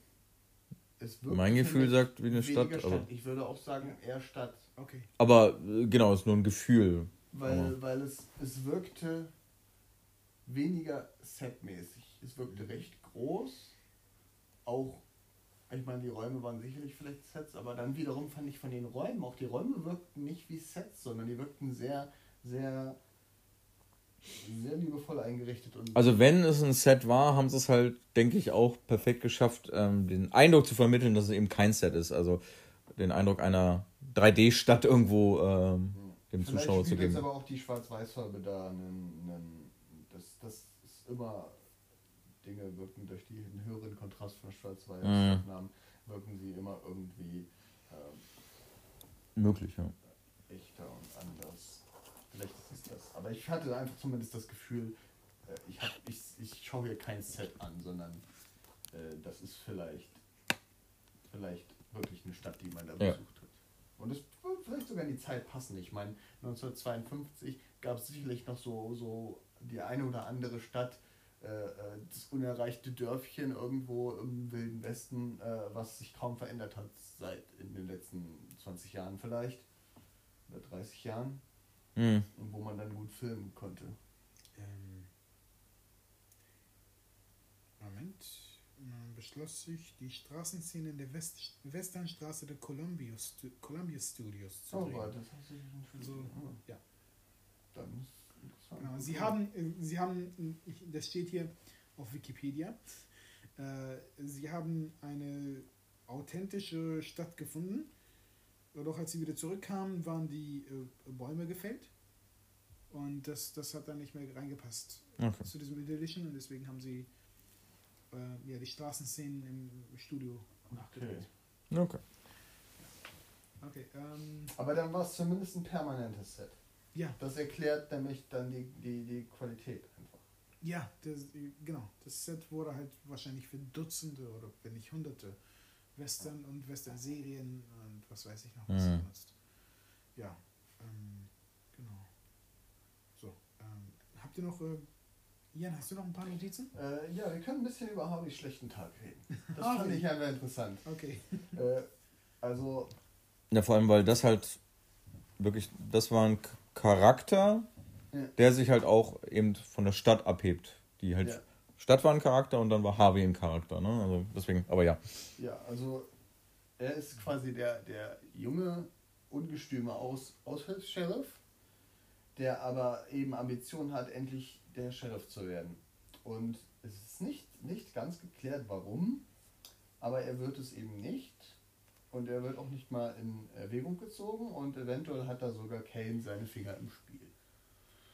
es wirkt Mein Gefühl sagt wie eine Stadt, Stadt. Aber ich würde auch sagen, eher Stadt. Okay. Aber äh, genau, es ist nur ein Gefühl. Weil, weil es, es wirkte weniger setmäßig. Es wirkte recht groß. Auch, ich meine, die Räume waren sicherlich vielleicht Sets, aber dann wiederum fand ich von den Räumen, auch die Räume wirkten nicht wie Sets, sondern die wirkten sehr, sehr sehr liebevoll eingerichtet. Und also wenn es ein Set war, haben sie es halt, denke ich, auch perfekt geschafft, ähm, den Eindruck zu vermitteln, dass es eben kein Set ist. Also den Eindruck einer 3D-Stadt irgendwo ähm, dem Vielleicht Zuschauer zu geben. Jetzt aber auch die Schwarz-Weiß-Farbe da, einen, einen, das, das ist immer Dinge wirken durch den höheren Kontrast von Schwarz-Weiß-Aufnahmen, mhm. wirken sie immer irgendwie ähm, möglich, ja. Echter und anders. Vielleicht aber ich hatte einfach zumindest das Gefühl, äh, ich, hab, ich, ich schaue hier kein Set an, sondern äh, das ist vielleicht, vielleicht wirklich eine Stadt, die man da ja. besucht hat. Und es wird vielleicht sogar in die Zeit passen. Ich meine, 1952 gab es sicherlich noch so, so die eine oder andere Stadt, äh, äh, das unerreichte Dörfchen irgendwo im Wilden Westen, äh, was sich kaum verändert hat seit in den letzten 20 Jahren vielleicht oder 30 Jahren. Mhm. Und wo man dann gut filmen konnte. Ähm, Moment. Man beschloss sich, die Straßenszene in der West Westernstraße der Columbia, Stu Columbia Studios zu oh, drehen. Oh, das hast du schon also, oh. ja. Dann ist interessant. Genau. Sie haben, äh, Sie haben, das steht hier auf Wikipedia, äh, Sie haben eine authentische Stadt gefunden, doch als sie wieder zurückkamen, waren die äh, Bäume gefällt. Und das, das hat dann nicht mehr reingepasst okay. zu diesem Idyllischen. Und deswegen haben sie äh, ja, die Straßenszenen im Studio nachgedreht. Okay. Okay. okay ähm, Aber dann war es zumindest ein permanentes Set. Ja. Das erklärt nämlich dann die, die, die Qualität einfach. Ja, das, genau. Das Set wurde halt wahrscheinlich für Dutzende oder wenn nicht Hunderte Western und Western-Serien und was weiß ich noch was mhm. benutzt. Ja, ähm, genau. So, ähm, habt ihr noch, äh, Jan, hast du noch ein paar Notizen? Äh, ja, wir können ein bisschen über Harveys schlechten Tag reden. Das fand ich einfach interessant. Okay. Äh, also. Ja, vor allem, weil das halt wirklich, das war ein Charakter, ja. der sich halt auch eben von der Stadt abhebt, die halt ja. Stadt war ein Charakter und dann war Harvey ein Charakter. Ne? Also deswegen, aber ja. Ja, also er ist quasi der, der junge, ungestüme Aus, Aushilfs-Sheriff, der aber eben Ambitionen hat, endlich der Sheriff zu werden. Und es ist nicht, nicht ganz geklärt, warum, aber er wird es eben nicht. Und er wird auch nicht mal in Erwägung gezogen und eventuell hat da sogar Kane seine Finger im Spiel.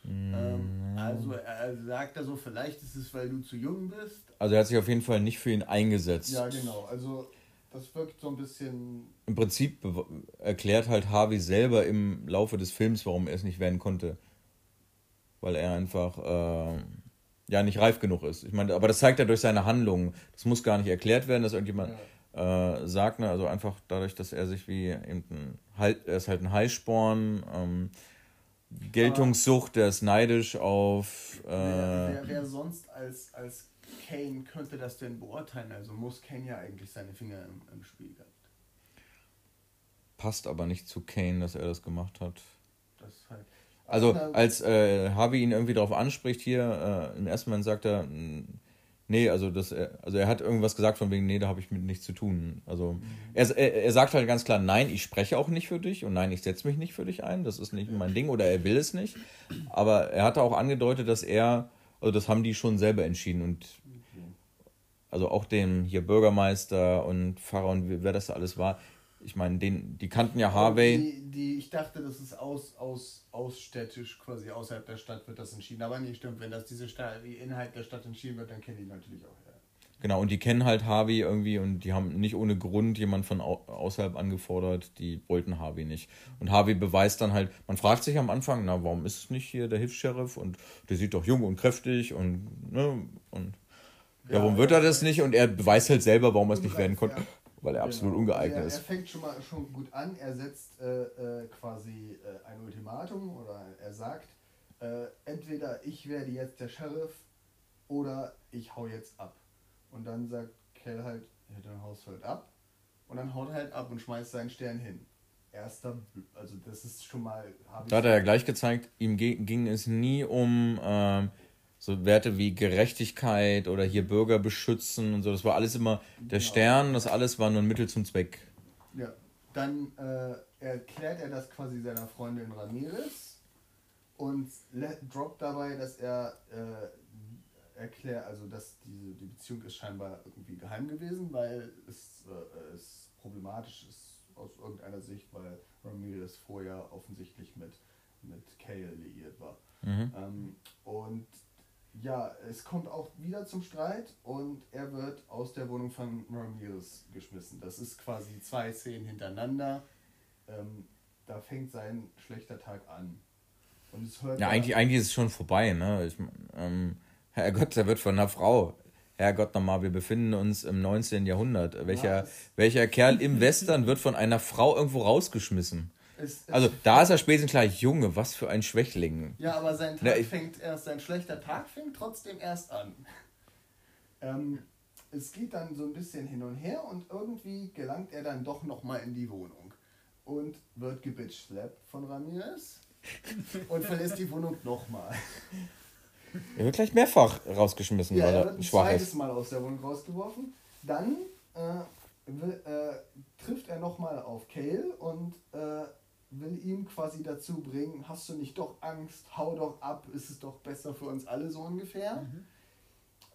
Ähm, also er sagt er so, vielleicht ist es, weil du zu jung bist. Also er hat sich auf jeden Fall nicht für ihn eingesetzt. Ja, genau. Also das wirkt so ein bisschen. Im Prinzip erklärt halt Harvey selber im Laufe des Films, warum er es nicht werden konnte. Weil er einfach äh, ja nicht reif genug ist. Ich meine, aber das zeigt er durch seine Handlungen. Das muss gar nicht erklärt werden, dass irgendjemand ja. äh, sagt, ne? also einfach dadurch, dass er sich wie eben ein, er ist halt ein Heißsporn. Ähm, Geltungssucht, der ist neidisch auf. Äh, wer, wer, wer, sonst als, als Kane könnte das denn beurteilen? Also muss Kane ja eigentlich seine Finger im, im Spiel gehabt. Passt aber nicht zu Kane, dass er das gemacht hat. Das halt. Also, als äh, Harvey ihn irgendwie darauf anspricht, hier, äh, im ersten Moment sagt er, Nee, also das, also er hat irgendwas gesagt von wegen, nee, da habe ich mit nichts zu tun. Also mhm. er, er, sagt halt ganz klar, nein, ich spreche auch nicht für dich und nein, ich setze mich nicht für dich ein. Das ist nicht mein Ding oder er will es nicht. Aber er hatte auch angedeutet, dass er, also das haben die schon selber entschieden und also auch dem hier Bürgermeister und Pfarrer und wer das da alles war, ich meine, den, die kannten ja Harvey. Die, die, ich dachte, das ist aus, aus, ausstädtisch, quasi außerhalb der Stadt wird das entschieden. Aber nicht stimmt, wenn das diese Stadt, Inhalt der Stadt entschieden wird, dann kennen die natürlich auch. Genau, und die kennen halt Harvey irgendwie und die haben nicht ohne Grund jemand von au außerhalb angefordert, die wollten Harvey nicht. Und Harvey beweist dann halt, man fragt sich am Anfang, na, warum ist es nicht hier der Hilfs-Sheriff und der sieht doch jung und kräftig und, ne, und ja, ja warum wird er das nicht? Und er beweist halt selber, warum er es nicht werden konnte. Ja weil er genau. absolut ungeeignet er, ist. Er fängt schon mal schon gut an. Er setzt äh, äh, quasi äh, ein Ultimatum oder er sagt, äh, entweder ich werde jetzt der Sheriff oder ich hau jetzt ab. Und dann sagt Kell halt, ja, dann haust halt ab. Und dann haut er halt ab und schmeißt seinen Stern hin. Erster, also das ist schon mal. Da hat er ja gleich gezeigt, ihm ging es nie um ähm, so Werte wie Gerechtigkeit oder hier Bürger beschützen und so. Das war alles immer der genau. Stern, das alles war nur ein Mittel zum Zweck. Ja, dann äh, erklärt er das quasi seiner Freundin Ramirez und droppt dabei, dass er äh, erklärt, also dass diese die Beziehung ist scheinbar irgendwie geheim gewesen, weil es, äh, es problematisch ist aus irgendeiner Sicht, weil Ramirez vorher offensichtlich mit, mit Kale liiert war. Mhm. Ähm, und ja, es kommt auch wieder zum Streit und er wird aus der Wohnung von Ramirez geschmissen. Das ist quasi zwei Szenen hintereinander. Ähm, da fängt sein schlechter Tag an. Und es hört ja, eigentlich, eigentlich ist es schon vorbei. Ne? Ich, ähm, Herrgott, er wird von einer Frau. Herrgott nochmal, wir befinden uns im 19. Jahrhundert. Welcher, welcher Kerl im Western wird von einer Frau irgendwo rausgeschmissen? Es, es also da ist er spätestens gleich Junge, was für ein Schwächling. Ja, aber sein Tag Na, fängt erst, sein schlechter Tag fängt trotzdem erst an. Ähm, es geht dann so ein bisschen hin und her und irgendwie gelangt er dann doch nochmal in die Wohnung und wird gebitchslappt von Ramirez und verlässt die Wohnung nochmal. Er wird gleich mehrfach rausgeschmissen, ja, weil er, er wird ein schwach zweites ist. Mal aus der Wohnung rausgeworfen. Dann äh, will, äh, trifft er nochmal auf Kale und äh, will ihn quasi dazu bringen, hast du nicht doch Angst, hau doch ab, ist es doch besser für uns alle so ungefähr. Mhm.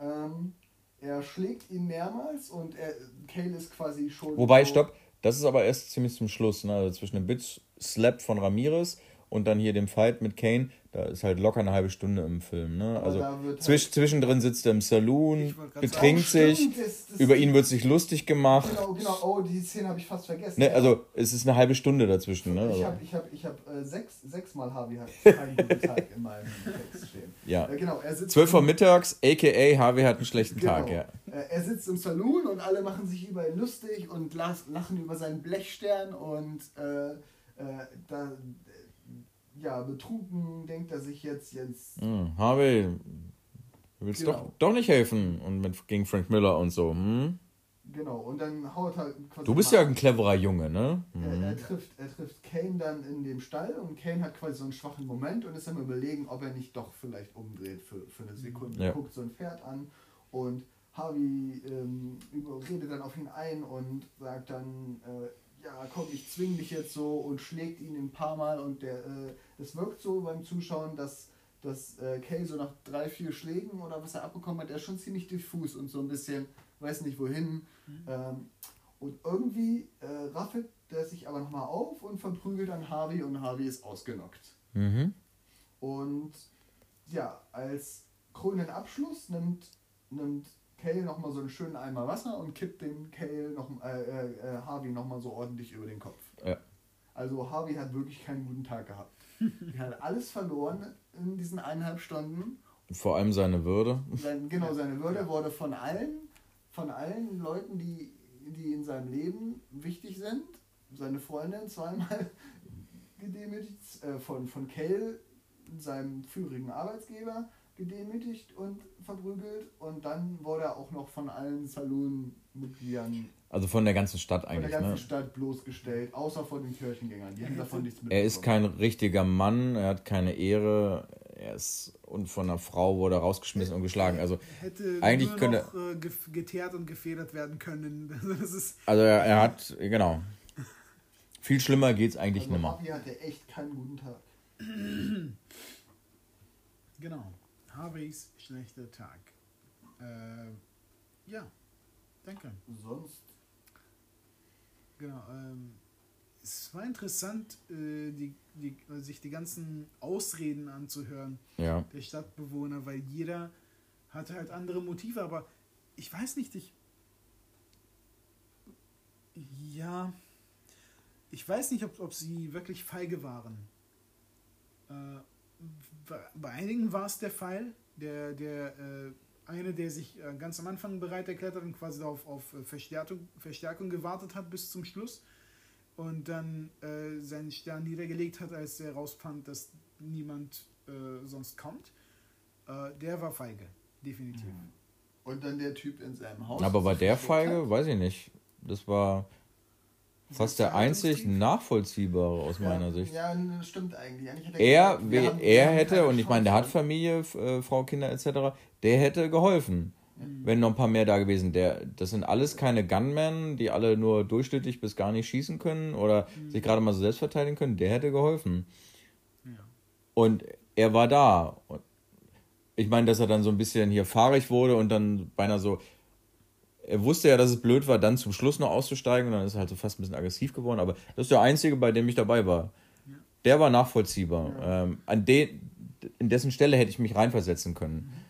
Ähm, er schlägt ihn mehrmals und er, Kale ist quasi schon. Wobei, stopp, das ist aber erst ziemlich zum Schluss, ne? also zwischen dem Bitch Slap von Ramirez und dann hier dem Fight mit Kane, da ist halt locker eine halbe Stunde im Film. Ne? also zwisch, halt zwischendrin sitzt er im Saloon, betrinkt sich, das, das über ihn wird sich lustig gemacht. Genau, genau, oh, die Szene habe ich fast vergessen. Ne, also es ist eine halbe Stunde dazwischen. Ne? Ich habe ich hab, ich hab, äh, sechs, sechs Mal Harvey hat einen guten Tag in meinem Text stehen. Ja. Äh, genau, er sitzt 12 Uhr mittags, aka Harvey hat einen schlechten genau. Tag. Ja. Äh, er sitzt im Saloon und alle machen sich über ihn lustig und lachen über seinen Blechstern und äh, äh da ja, betrunken denkt er sich jetzt, jetzt. Hm, Harvey, du willst genau. doch, doch nicht helfen und mit, gegen Frank Miller und so, hm? Genau, und dann haut halt quasi. Du bist ja ein cleverer Junge, ne? Er, er, hm. trifft, er trifft Kane dann in dem Stall und Kane hat quasi so einen schwachen Moment und ist am überlegen, ob er nicht doch vielleicht umdreht für, für eine Sekunde. Ja. Guckt so ein Pferd an und Harvey ähm, redet dann auf ihn ein und sagt dann, äh, ja komm, ich zwing dich jetzt so und schlägt ihn ein paar Mal und der, äh, es wirkt so beim Zuschauen, dass, dass äh, Kay so nach drei, vier Schlägen oder was er abbekommen hat, er ist schon ziemlich diffus und so ein bisschen, weiß nicht wohin. Mhm. Ähm, und irgendwie äh, raffelt er sich aber nochmal auf und verprügelt dann Harvey und Harvey ist ausgenockt. Mhm. Und ja, als krönenden Abschluss nimmt, nimmt Kale nochmal so einen schönen Eimer Wasser und kippt den Kale noch, äh, äh, äh Harvey nochmal so ordentlich über den Kopf. Ja. Also Harvey hat wirklich keinen guten Tag gehabt. er hat alles verloren in diesen eineinhalb Stunden. Vor allem seine Würde. Sein, genau, seine Würde wurde von allen, von allen Leuten, die, die in seinem Leben wichtig sind, seine Freundin zweimal gedemütigt, äh, von, von Cale, seinem führigen Arbeitsgeber, gedemütigt und verprügelt und dann wurde er auch noch von allen Saloon-Mitgliedern. Also von der ganzen Stadt eigentlich. Von der ganzen ne? Stadt bloßgestellt, außer von den Kirchengängern. Die haben davon nichts mitbekommen. Er ist kein richtiger Mann, er hat keine Ehre, er ist und von einer Frau wurde er rausgeschmissen und geschlagen. Also hätte eigentlich nur könnte noch, äh, geteert und gefedert werden können. Also, also er, er, hat genau. Viel schlimmer geht's eigentlich also nicht mehr. hatte echt keinen guten Tag. genau. Harveys schlechter Tag. Äh, ja, danke. Sonst. genau. Ähm, es war interessant, äh, die, die, sich die ganzen Ausreden anzuhören ja. der Stadtbewohner, weil jeder hatte halt andere Motive, aber ich weiß nicht, ich. Ja. Ich weiß nicht, ob, ob sie wirklich feige waren. Äh, bei einigen war es der Fall. Der, der äh, eine, der sich äh, ganz am Anfang bereit erklärt hat und quasi auf, auf äh, Verstärkung, Verstärkung gewartet hat bis zum Schluss und dann äh, seinen Stern niedergelegt hat, als er rausfand, dass niemand äh, sonst kommt. der war feige, definitiv. Mhm. Und dann der Typ in seinem Haus. Aber bei der Feige, hat. weiß ich nicht. Das war fast der einzig nachvollziehbare aus ja, meiner Sicht. Ja, stimmt eigentlich. eigentlich er, gesagt, er hätte, und ich meine, der hat Familie, äh, Frau, Kinder etc., der hätte geholfen. Mhm. Wenn noch ein paar mehr da gewesen. Der, das sind alles keine Gunmen, die alle nur durchschnittlich bis gar nicht schießen können oder mhm. sich gerade mal so selbst verteidigen können. Der hätte geholfen. Ja. Und er war da. Und ich meine, dass er dann so ein bisschen hier fahrig wurde und dann beinahe so. Er wusste ja, dass es blöd war, dann zum Schluss noch auszusteigen und dann ist er halt so fast ein bisschen aggressiv geworden. Aber das ist der einzige, bei dem ich dabei war. Ja. Der war nachvollziehbar. Ja. Ähm, an den, in dessen Stelle hätte ich mich reinversetzen können. Mhm.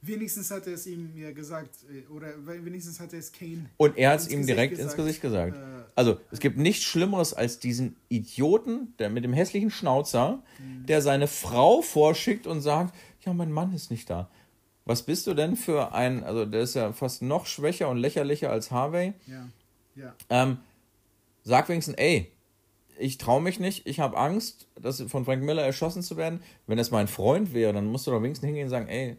Wenigstens hat er es ihm ja gesagt, äh, oder wenigstens hat er es Kane. Und er hat es ihm direkt gesagt, ins Gesicht gesagt. Äh, also, es gibt nichts Schlimmeres als diesen Idioten, der mit dem hässlichen Schnauzer, mhm. der seine Frau vorschickt und sagt: Ja, mein Mann ist nicht da. Was bist du denn für ein, also der ist ja fast noch schwächer und lächerlicher als Harvey. Ja. ja. Ähm, sag wenigstens, ey, ich traue mich nicht, ich habe Angst, dass von Frank Miller erschossen zu werden. Wenn das mein Freund wäre, dann musst du doch wenigstens hingehen und sagen, ey,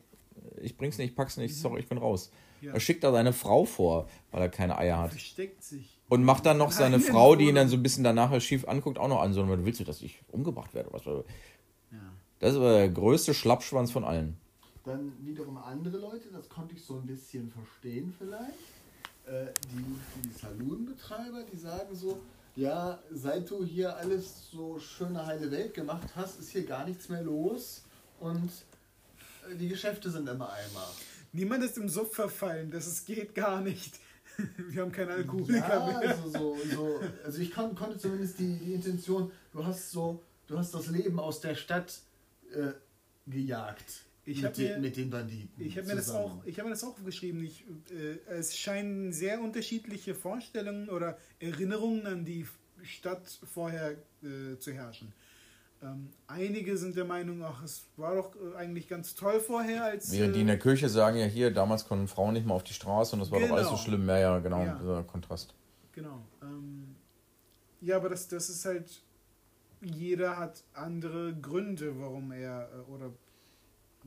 ich bring's nicht, ich pack's nicht, mhm. sorry, ich bin raus. Ja. Er schickt da seine Frau vor, weil er keine Eier hat. Versteckt sich. Und macht dann noch seine Frau, die ihn dann so ein bisschen danach schief anguckt, auch noch an. So, willst du, dass ich umgebracht werde? Was? Ja. Das ist aber der größte Schlappschwanz von allen. Dann wiederum andere Leute, das konnte ich so ein bisschen verstehen vielleicht. Äh, die, die Saloonbetreiber, die sagen so, ja, seit du hier alles so schöne heile Welt gemacht hast, ist hier gar nichts mehr los. Und die Geschäfte sind immer einmal. Niemand ist im Suff verfallen, das ist, geht gar nicht. Wir haben keine Alkoholiker ja, mehr. Also, so, so, also ich kon, konnte zumindest die, die Intention, du hast so, du hast das Leben aus der Stadt äh, gejagt. Ich mit, mir, mit den Banditen. Ich habe mir, das auch, hab mir das auch geschrieben. Ich, äh, es scheinen sehr unterschiedliche Vorstellungen oder Erinnerungen an die Stadt vorher äh, zu herrschen. Ähm, einige sind der Meinung, ach, es war doch äh, eigentlich ganz toll vorher. Als, Während die in der äh, Kirche sagen ja hier, damals konnten Frauen nicht mal auf die Straße und das war genau. doch alles so genau. schlimm. Ja, ja, genau, ja. dieser Kontrast. Genau. Ähm, ja, aber das, das ist halt, jeder hat andere Gründe, warum er, äh, oder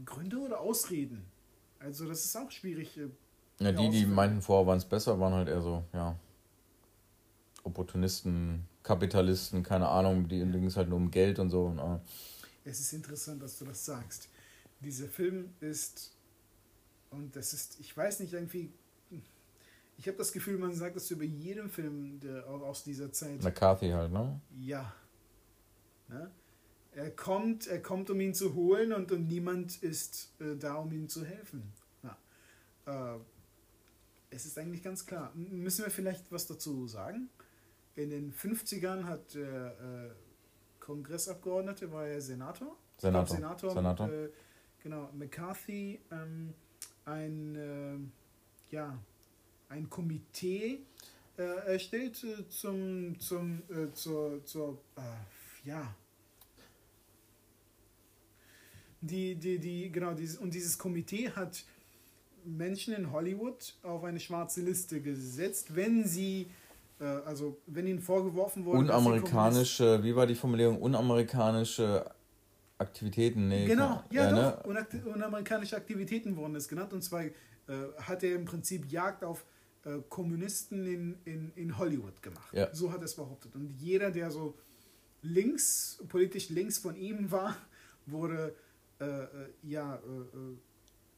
Gründe oder Ausreden. Also das ist auch schwierig. Äh, ja, die, die meinten vorher waren es besser, waren halt eher so, ja, Opportunisten, Kapitalisten, keine Ahnung, die ging es halt nur um Geld und so. Und, ah. Es ist interessant, dass du das sagst. Dieser Film ist, und das ist, ich weiß nicht, irgendwie, ich habe das Gefühl, man sagt das über jeden Film der, aus dieser Zeit. McCarthy halt, ne? Ja. Ne? Er kommt, er kommt, um ihn zu holen und, und niemand ist äh, da, um ihm zu helfen. Ja. Äh, es ist eigentlich ganz klar. Müssen wir vielleicht was dazu sagen? in den 50ern hat der äh, Kongressabgeordnete, war er Senator? Senator. Glaub, Senator. Senator. Mit, äh, genau, McCarthy ähm, ein, äh, ja, ein Komitee äh, erstellt zum, zum, zur, zur ja, die, die, die, genau, dieses, und dieses Komitee hat Menschen in Hollywood auf eine schwarze Liste gesetzt, wenn sie äh, also wenn ihnen vorgeworfen wurde. Unamerikanische, wie war die Formulierung? Unamerikanische Aktivitäten, nee. Genau, ja, ja doch. Ne? Unamerikanische Aktivitäten wurden es genannt. Und zwar äh, hat er im Prinzip Jagd auf äh, Kommunisten in, in, in Hollywood gemacht. Ja. So hat er es behauptet. Und jeder, der so links, politisch links von ihm war, wurde äh, äh ja äh,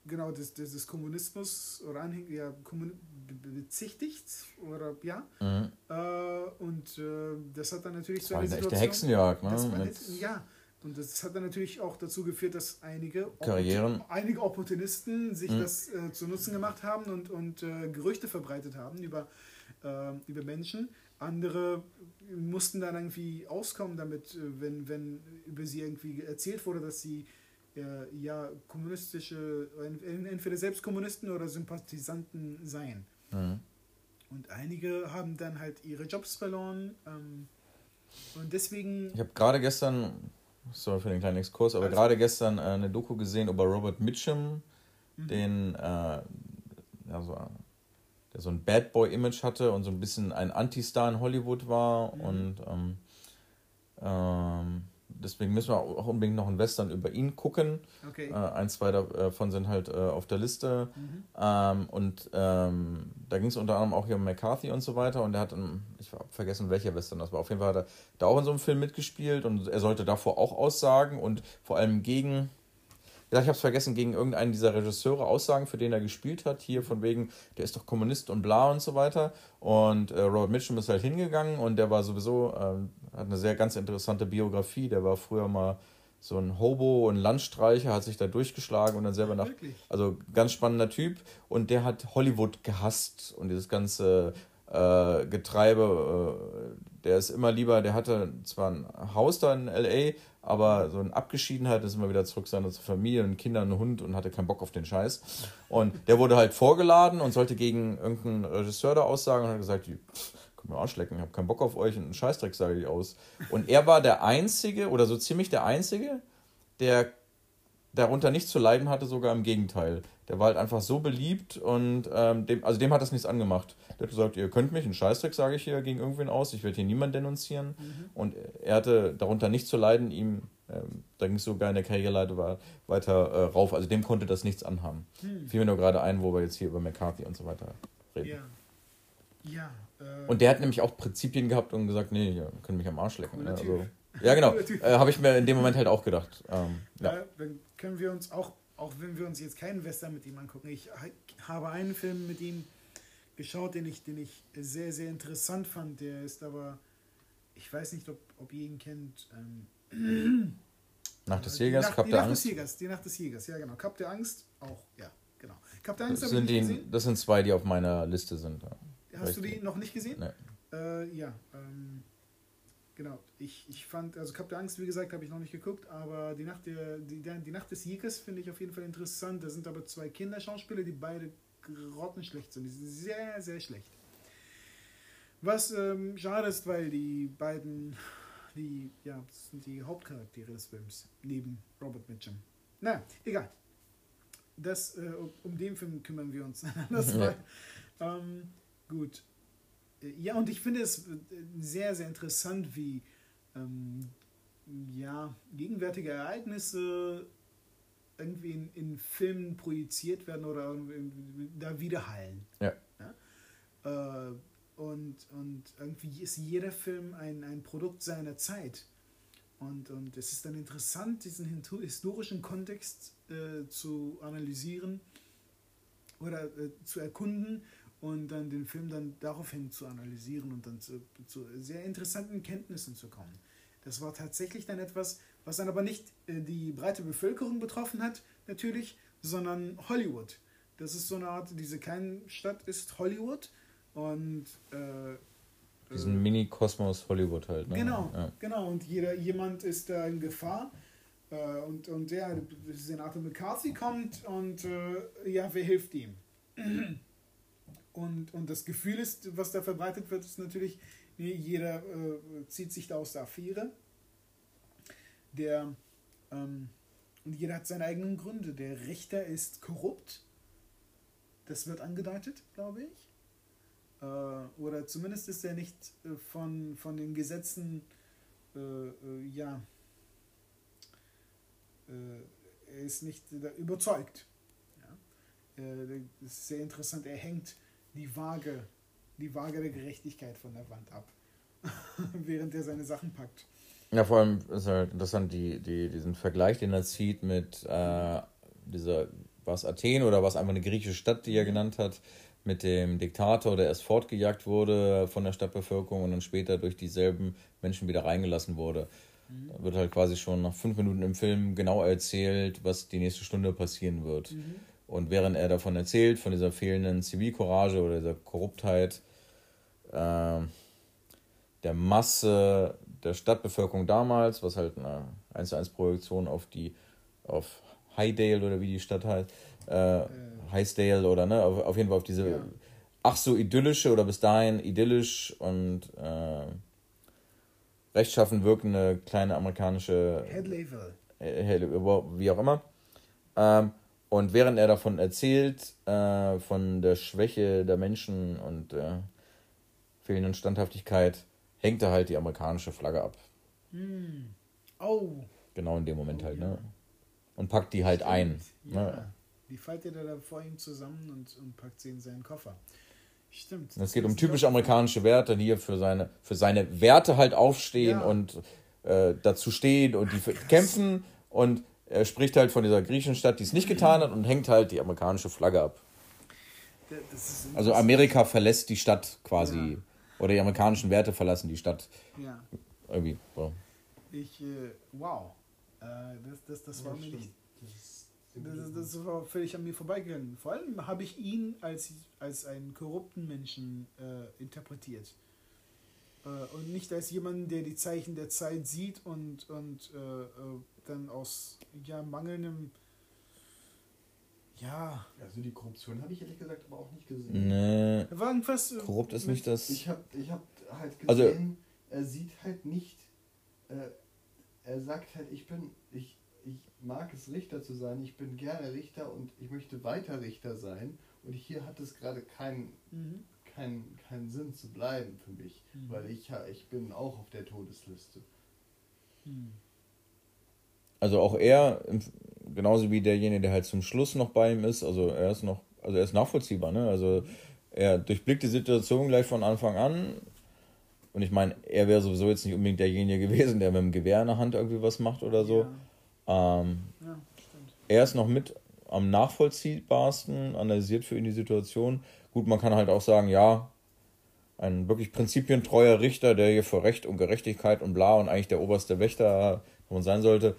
genau des, des, des Kommunismus oder Anhänger ja, Kommun bezichtigt oder ja mhm. äh, und äh, das hat dann natürlich das so eine, eine echte Hexenjagd ne? Eine, ja und das hat dann natürlich auch dazu geführt, dass einige Karrieren. einige Opportunisten sich mhm. das äh, zu Nutzen gemacht haben und, und äh, Gerüchte verbreitet haben über, äh, über Menschen. Andere mussten dann irgendwie auskommen damit, äh, wenn, wenn über sie irgendwie erzählt wurde, dass sie äh, ja kommunistische, entweder selbst Kommunisten oder Sympathisanten seien. Mhm. Und einige haben dann halt ihre Jobs verloren. Ähm, und deswegen. Ich habe gerade gestern, sorry für den kleinen Exkurs, aber gerade gestern äh, eine Doku gesehen über Robert Mitchum, mhm. den, äh, ja, so, der so ein Bad Boy-Image hatte und so ein bisschen ein Anti-Star in Hollywood war. Mhm. Und ähm, ähm, deswegen müssen wir auch unbedingt noch einen Western über ihn gucken. Okay. Äh, ein, zwei davon sind halt äh, auf der Liste. Mhm. Ähm, und ähm, da ging es unter anderem auch hier um McCarthy und so weiter. Und er hat, ähm, ich habe vergessen, welcher Western das war. Auf jeden Fall hat er da auch in so einem Film mitgespielt und er sollte davor auch aussagen und vor allem gegen ja, ich habe es vergessen, gegen irgendeinen dieser Regisseure Aussagen, für den er gespielt hat, hier von wegen, der ist doch Kommunist und bla und so weiter. Und äh, Robert Mitchum ist halt hingegangen und der war sowieso, äh, hat eine sehr ganz interessante Biografie. Der war früher mal so ein Hobo und Landstreicher, hat sich da durchgeschlagen und dann selber nach. Also ganz spannender Typ. Und der hat Hollywood gehasst und dieses ganze äh, Getreibe. Äh, der ist immer lieber, der hatte zwar ein Haus da in LA, aber so eine Abgeschiedenheit ist immer wieder zurück seine Familie und Kinder, einen Hund und hatte keinen Bock auf den Scheiß. Und der wurde halt vorgeladen und sollte gegen irgendeinen Regisseur da aussagen und hat gesagt, könnt mir Arschlecken, ich habe keinen Bock auf euch und einen Scheißdreck sage ich aus. Und er war der Einzige oder so ziemlich der Einzige, der darunter nicht zu leiden hatte, sogar im Gegenteil. Der war halt einfach so beliebt und ähm, dem, also dem hat das nichts angemacht. Der hat gesagt, ihr könnt mich, einen Scheißdreck sage ich hier gegen irgendwen aus, ich werde hier niemanden denunzieren. Mhm. Und er hatte darunter nicht zu leiden, ihm, ähm, da ging es sogar in der Karriereleiter war, weiter äh, rauf. Also dem konnte das nichts anhaben. Mhm. Fiel mir nur gerade ein, wo wir jetzt hier über McCarthy und so weiter reden. Ja. Ja. Äh, und der hat nämlich auch Prinzipien gehabt und gesagt, nee, ihr könnt mich am Arsch lecken. Ne? Also, ja, genau. äh, Habe ich mir in dem Moment halt auch gedacht. Ähm, ja. Äh, dann können wir uns auch auch wenn wir uns jetzt keinen Western mit ihm angucken, ich habe einen Film mit ihm geschaut, den ich, den ich sehr, sehr interessant fand. Der ist aber, ich weiß nicht, ob, ob ihr ihn kennt. Ähm, Nach des Jägers, Cup der Angst. Des Jägers, die Nacht des Jägers, ja genau. Cup der Angst auch, ja, genau. Cup der Angst das sind, die, das sind zwei, die auf meiner Liste sind. Ja. Hast Richtig. du die noch nicht gesehen? Nee. Äh, ja, ähm, Genau, ich, ich fand, also Cup der Angst, wie gesagt, habe ich noch nicht geguckt, aber die Nacht, der, die, die Nacht des Jägers finde ich auf jeden Fall interessant. Da sind aber zwei Kinderschauspieler, die beide grottenschlecht sind. Die sind sehr, sehr schlecht. Was ähm, schade ist, weil die beiden, die, ja, das sind die Hauptcharaktere des Films, neben Robert Mitchum. Na, egal. Das, äh, um den Film kümmern wir uns anders ja. ähm, gut. Ja, und ich finde es äh, sehr, sehr interessant, wie ähm, ja, gegenwärtige Ereignisse irgendwie in, in Filmen projiziert werden oder da widerhallen. Ja. ja? Äh, und, und irgendwie ist jeder Film ein, ein Produkt seiner Zeit. Und, und es ist dann interessant, diesen historischen Kontext äh, zu analysieren oder äh, zu erkunden und dann den Film dann daraufhin zu analysieren und dann zu, zu, sehr interessanten Kenntnissen zu kommen. Das war tatsächlich dann etwas, was dann aber nicht äh, die breite Bevölkerung betroffen hat, natürlich, sondern Hollywood. Das ist so eine Art, diese kleine Stadt ist Hollywood und äh, diesen Mini-Kosmos Hollywood halt. Ne? Genau, ja. genau. Und jeder, jemand ist da in Gefahr. Äh, und, und der Senator McCarthy kommt und äh, ja, wer hilft ihm? Und, und das Gefühl ist, was da verbreitet wird, ist natürlich, jeder äh, zieht sich da aus der Affäre. Der, ähm, und jeder hat seine eigenen Gründe. Der Richter ist korrupt. Das wird angedeutet, glaube ich. Äh, oder zumindest ist er nicht äh, von, von den Gesetzen, äh, äh, ja, äh, er ist nicht überzeugt. Ja? das ist sehr interessant. Er hängt die Waage, die Waage der Gerechtigkeit von der Wand ab, während er seine Sachen packt. Ja, vor allem ist halt interessant, die, die, diesen Vergleich, den er zieht mit äh, dieser, was Athen oder was einfach eine griechische Stadt, die er genannt hat, mit dem Diktator, der erst fortgejagt wurde von der Stadtbevölkerung und dann später durch dieselben Menschen wieder reingelassen wurde. Mhm. Da wird halt quasi schon nach fünf Minuten im Film genau erzählt, was die nächste Stunde passieren wird. Mhm. Und während er davon erzählt, von dieser fehlenden Zivilcourage oder dieser Korruptheit, äh, der Masse der Stadtbevölkerung damals, was halt eine 1 zu 1 Projektion auf die, auf Highdale oder wie die Stadt heißt, äh, äh. Highsdale oder ne, auf, auf jeden Fall auf diese ja. ach so idyllische oder bis dahin idyllisch und äh, rechtschaffen wirkende kleine amerikanische Headlevel. Äh, wie auch immer. Ähm, und während er davon erzählt, äh, von der Schwäche der Menschen und äh, fehlenden Standhaftigkeit, hängt er halt die amerikanische Flagge ab. Mm. Oh. Genau in dem Moment oh, halt, ne? Und packt die halt Stimmt. ein. Ja. Ne? Die faltet er da vor ihm zusammen und, und packt sie in seinen Koffer. Stimmt. Es geht um typisch amerikanische Werte, die hier für seine, für seine Werte halt aufstehen ja. und äh, dazu stehen und die Ach, kämpfen. Und er spricht halt von dieser griechischen Stadt, die es nicht getan hat und hängt halt die amerikanische Flagge ab. Also Amerika verlässt die Stadt quasi. Ja. Oder die amerikanischen Werte verlassen die Stadt. Ja. Irgendwie. So. Ich, äh, wow. Äh, das, das, das war mir nicht. Das, das, war völlig an mir vorbeigegangen. Vor allem habe ich ihn als, als einen korrupten Menschen äh, interpretiert. Äh, und nicht als jemanden, der die Zeichen der Zeit sieht und, und äh dann aus ja, mangelndem. Ja. Also die Korruption habe ich ehrlich gesagt aber auch nicht gesehen. Nee. War irgendwas, äh, Korrupt ist nicht das. Ich habe ich hab halt also gesehen, also, er sieht halt nicht. Äh, er sagt halt, ich bin. Ich, ich mag es, Richter zu sein, ich bin gerne Richter und ich möchte weiter Richter sein. Und hier hat es gerade keinen mhm. kein, keinen Sinn zu bleiben für mich, mhm. weil ich, ich bin auch auf der Todesliste. Mhm. Also auch er, genauso wie derjenige, der halt zum Schluss noch bei ihm ist, also er ist noch, also er ist nachvollziehbar, ne? Also er durchblickt die Situation gleich von Anfang an. Und ich meine, er wäre sowieso jetzt nicht unbedingt derjenige gewesen, der mit dem Gewehr in der Hand irgendwie was macht oder so. Ja. Ähm, ja, er ist noch mit am nachvollziehbarsten, analysiert für ihn die Situation. Gut, man kann halt auch sagen, ja, ein wirklich prinzipientreuer Richter, der hier für Recht und Gerechtigkeit und bla und eigentlich der oberste Wächter sein sollte.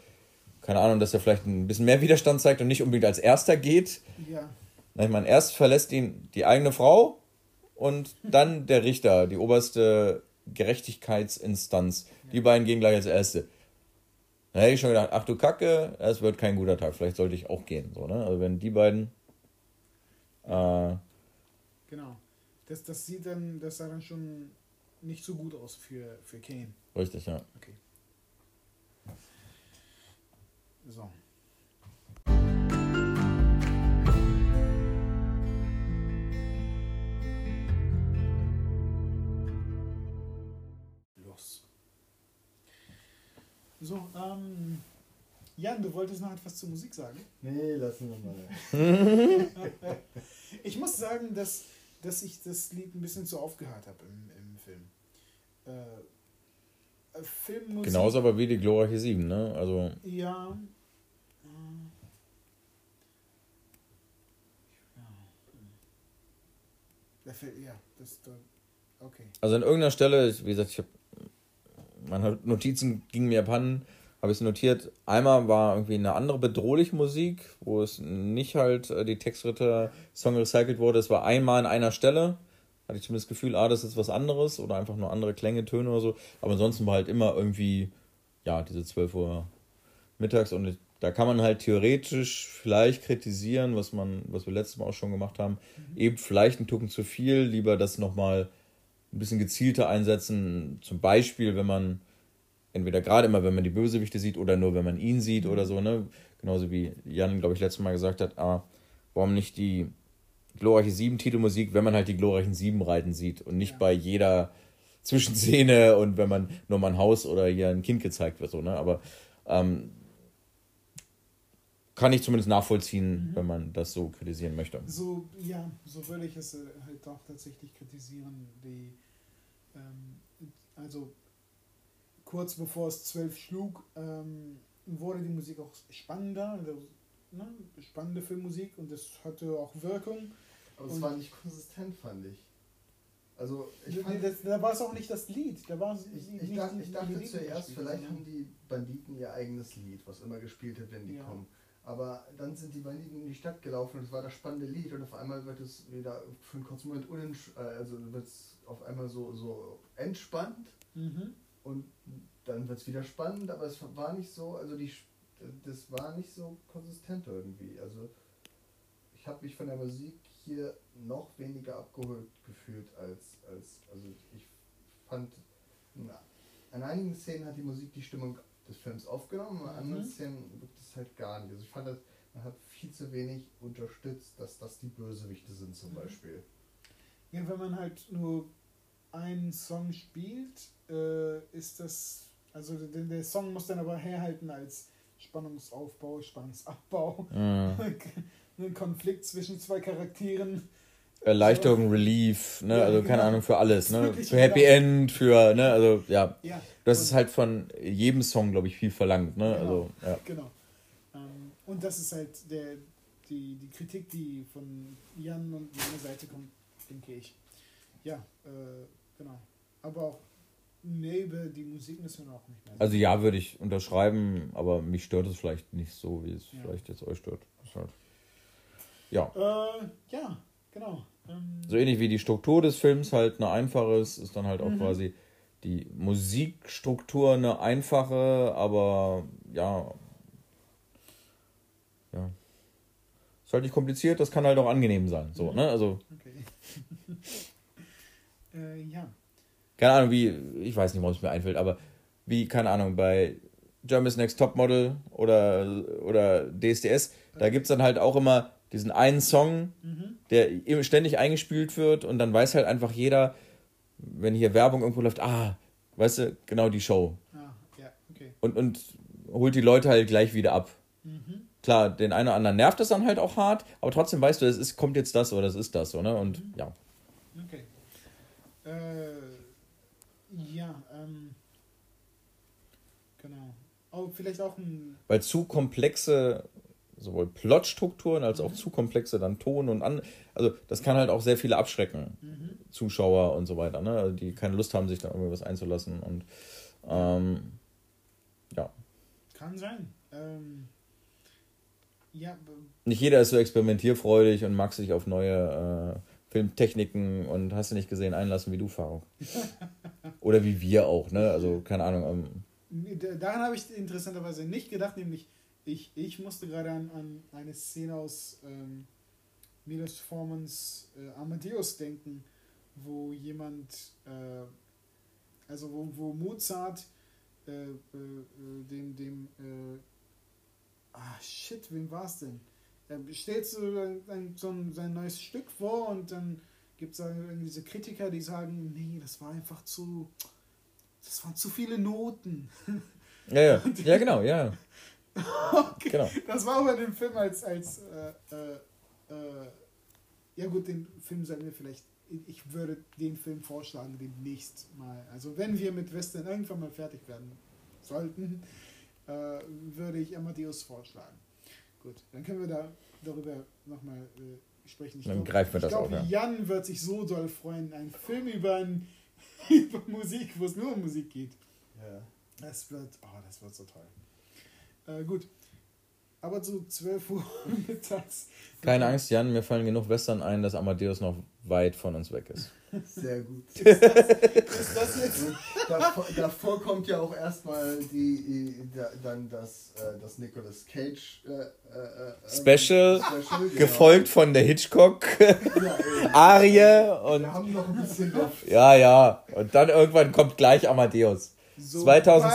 Keine Ahnung, dass er vielleicht ein bisschen mehr Widerstand zeigt und nicht unbedingt als erster geht. Ja. Ich meine, erst verlässt ihn die eigene Frau und dann der Richter, die oberste Gerechtigkeitsinstanz. Ja. Die beiden gehen gleich als Erste. Da hätte ich schon gedacht, ach du Kacke, es wird kein guter Tag, vielleicht sollte ich auch gehen. So, ne? Also wenn die beiden. Äh, genau. Das, das sieht dann, das sah dann schon nicht so gut aus für, für Kane. Richtig, ja. Okay. So. So, ähm, Jan, du wolltest noch etwas zur Musik sagen? Nee, lassen wir mal. ich muss sagen, dass, dass ich das Lied ein bisschen zu aufgehört habe im, im Film. Äh, Filmmusik. Genauso aber wie die glorreiche 7, ne? Also. Ja. Ja, das, okay. Also an irgendeiner Stelle, wie gesagt, ich habe meine Notizen gingen mir abhanden, habe ich es notiert. Einmal war irgendwie eine andere bedrohliche Musik, wo es nicht halt äh, die Textritter Song recycelt wurde. Es war einmal an einer Stelle. Hatte ich zumindest das Gefühl, ah, das ist was anderes oder einfach nur andere Klänge, Töne oder so. Aber ansonsten war halt immer irgendwie, ja, diese 12 Uhr mittags und da kann man halt theoretisch vielleicht kritisieren, was man, was wir letztes Mal auch schon gemacht haben. Mhm. Eben vielleicht ein Tucken zu viel, lieber das nochmal ein bisschen gezielter einsetzen. Zum Beispiel, wenn man entweder gerade immer, wenn man die Bösewichte sieht oder nur, wenn man ihn sieht oder so, ne? Genauso wie Jan, glaube ich, letztes Mal gesagt hat, ah, warum nicht die glorreiche sieben Titelmusik, wenn man halt die glorreichen sieben reiten sieht und nicht ja. bei jeder Zwischenszene und wenn man nur mal ein Haus oder hier ein Kind gezeigt wird, so, ne? Aber ähm, kann ich zumindest nachvollziehen, mhm. wenn man das so kritisieren möchte. So, ja, so würde ich es äh, halt auch tatsächlich kritisieren. Die, ähm, also kurz bevor es zwölf schlug, ähm, wurde die Musik auch spannender, also, ne, spannende Filmmusik und das hatte auch Wirkung. Aber es war nicht konsistent, fand ich. Also ich fand, das, da war es auch nicht das Lied. Da war ich, ich, nicht, dachte, ich dachte zuerst, vielleicht haben die Banditen ihr eigenes Lied, was immer gespielt wird, wenn die ja. kommen. Aber dann sind die Banditen in die Stadt gelaufen und es war das spannende Lied und auf einmal wird es wieder für einen kurzen Moment äh, also wird es auf einmal so, so entspannt Mhm. Und dann wird es wieder spannend, aber es war nicht so, also die, das war nicht so konsistent irgendwie. Also ich habe mich von der Musik hier noch weniger abgeholt gefühlt als, als also ich fand, an einigen Szenen hat die Musik die Stimmung des Films aufgenommen, anderen mhm. Szenen gibt es halt gar nicht. Also ich fand, man hat viel zu wenig unterstützt, dass das die Bösewichte sind zum mhm. Beispiel. Ja, wenn man halt nur einen Song spielt, äh, ist das, also der, der, Song muss dann aber herhalten als Spannungsaufbau, Spannungsabbau, mhm. ein Konflikt zwischen zwei Charakteren. Erleichterung, Relief, ne, also keine genau. Ahnung für alles, ne, für Happy End, für, ne, also ja, ja. das ist halt von jedem Song, glaube ich, viel verlangt, ne, genau. also ja. Genau. Ähm, und das ist halt der, die, die Kritik, die von Jan und meiner Seite kommt, denke ich. Ja, äh, genau. Aber auch nee, über die Musik müssen wir auch nicht mehr. Also ja, würde ich unterschreiben, aber mich stört es vielleicht nicht so, wie es ja. vielleicht jetzt euch stört. Halt ja. Äh, ja, genau. Ähm, so ähnlich wie die Struktur des Films halt eine einfache ist, ist dann halt auch mhm. quasi die Musikstruktur eine einfache, aber ja. Ja. Ist halt nicht kompliziert, das kann halt auch angenehm sein. So, mhm. ne? Also. Okay. äh, ja. Keine Ahnung, wie, ich weiß nicht, warum es mir einfällt, aber wie, keine Ahnung, bei Germany's Next Topmodel oder, oder DSDS, da gibt es dann halt auch immer diesen einen Song, mhm. der ständig eingespielt wird und dann weiß halt einfach jeder, wenn hier Werbung irgendwo läuft, ah, weißt du, genau die Show. Ah, ja, okay. Und, und holt die Leute halt gleich wieder ab. Mhm. Klar, den einen oder anderen nervt das dann halt auch hart, aber trotzdem weißt du, es ist, kommt jetzt das oder es ist das, so, ne? Und mhm. ja. Okay. Äh, ja, ähm. Genau. Oh, vielleicht auch ein. Weil zu komplexe sowohl Plotstrukturen als auch zu komplexe dann Ton und an. Also das kann halt auch sehr viele abschrecken, mhm. Zuschauer und so weiter, ne? Also die keine Lust haben, sich da irgendwie was einzulassen und ähm, ja. Kann sein. Ähm, ja. Nicht jeder ist so experimentierfreudig und mag sich auf neue äh, Filmtechniken und hast du nicht gesehen einlassen wie du, Faruk. Oder wie wir auch, ne? Also keine Ahnung. Ähm, Daran habe ich interessanterweise nicht gedacht, nämlich ich, ich musste gerade an, an eine Szene aus ähm, Milos Formans äh, Amadeus denken, wo jemand, äh, also wo, wo Mozart äh, äh, äh dem, dem, äh, ah shit, wem war es denn? Er stellt so, ein, so ein, sein neues Stück vor und dann gibt es diese Kritiker, die sagen, nee, das war einfach zu, das waren zu viele Noten. Ja, ja, ja genau, ja. okay. Genau. Das war aber den Film als, als äh, äh, äh, ja gut, den Film sollten wir vielleicht, ich würde den Film vorschlagen demnächst mal. Also wenn wir mit Western irgendwann mal fertig werden sollten, äh, würde ich Amadeus vorschlagen. Gut, dann können wir da darüber nochmal äh, sprechen. Ich dann glaub, greifen wir das glaub, auf. Ja. Jan wird sich so doll freuen, einen Film über, ein, über Musik, wo es nur um Musik geht. Ja. Das wird, oh, das wird so toll. Äh, gut. Aber zu 12 Uhr mittags. Keine Angst, Jan, mir fallen genug Western ein, dass Amadeus noch weit von uns weg ist. Sehr gut. Ist das, ist das jetzt? davor, davor, kommt ja auch erstmal die, die, dann das, äh, das Nicolas Cage äh, äh, Special, Special genau. gefolgt von der Hitchcock ja, Arie und Wir haben noch ein bisschen Luft. Ja, ja. Und dann irgendwann kommt gleich Amadeus. So 2000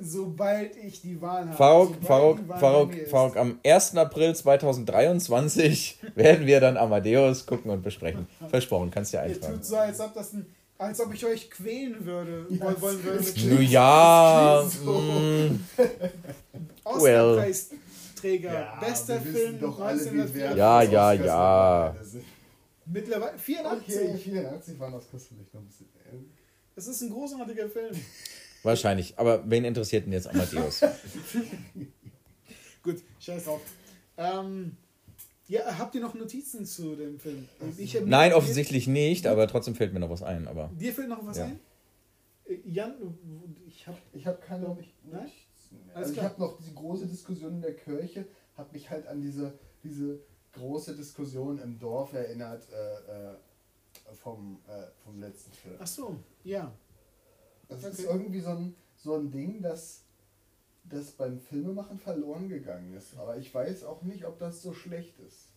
sobald ich die Wahl habe. Faruk, Faruk, Faruk, Faruk, am 1. April 2023 werden wir dann Amadeus gucken und besprechen. Versprochen, kannst du ja eintragen. Ihr tut so, als ob, das ein, als ob ich euch quälen würde. Ja, wollen würde mit ja. So. Mm. Oscarpreisträger, ja, bester Film doch alle, Ja, ja, ja. Mittlerweile 84. Okay, 84 waren das kostet noch ein bisschen. Es ist ein großartiger Film. Wahrscheinlich. Aber wen interessiert denn jetzt Amadeus? Gut, scheiß drauf. Ähm, ja, habt ihr noch Notizen zu dem Film? Nein, offensichtlich nicht, aber trotzdem fällt mir noch was ein. Aber dir fällt noch was ja. ein? Äh, Jan, ich habe ich hab keine. Ich, nein? Also ich habe noch diese große Diskussion in der Kirche, hat mich halt an diese, diese große Diskussion im Dorf erinnert äh, äh, vom, äh, vom letzten Film. Ach so, ja. Das okay. ist irgendwie so ein, so ein Ding, das, das beim Filmemachen verloren gegangen ist. Aber ich weiß auch nicht, ob das so schlecht ist.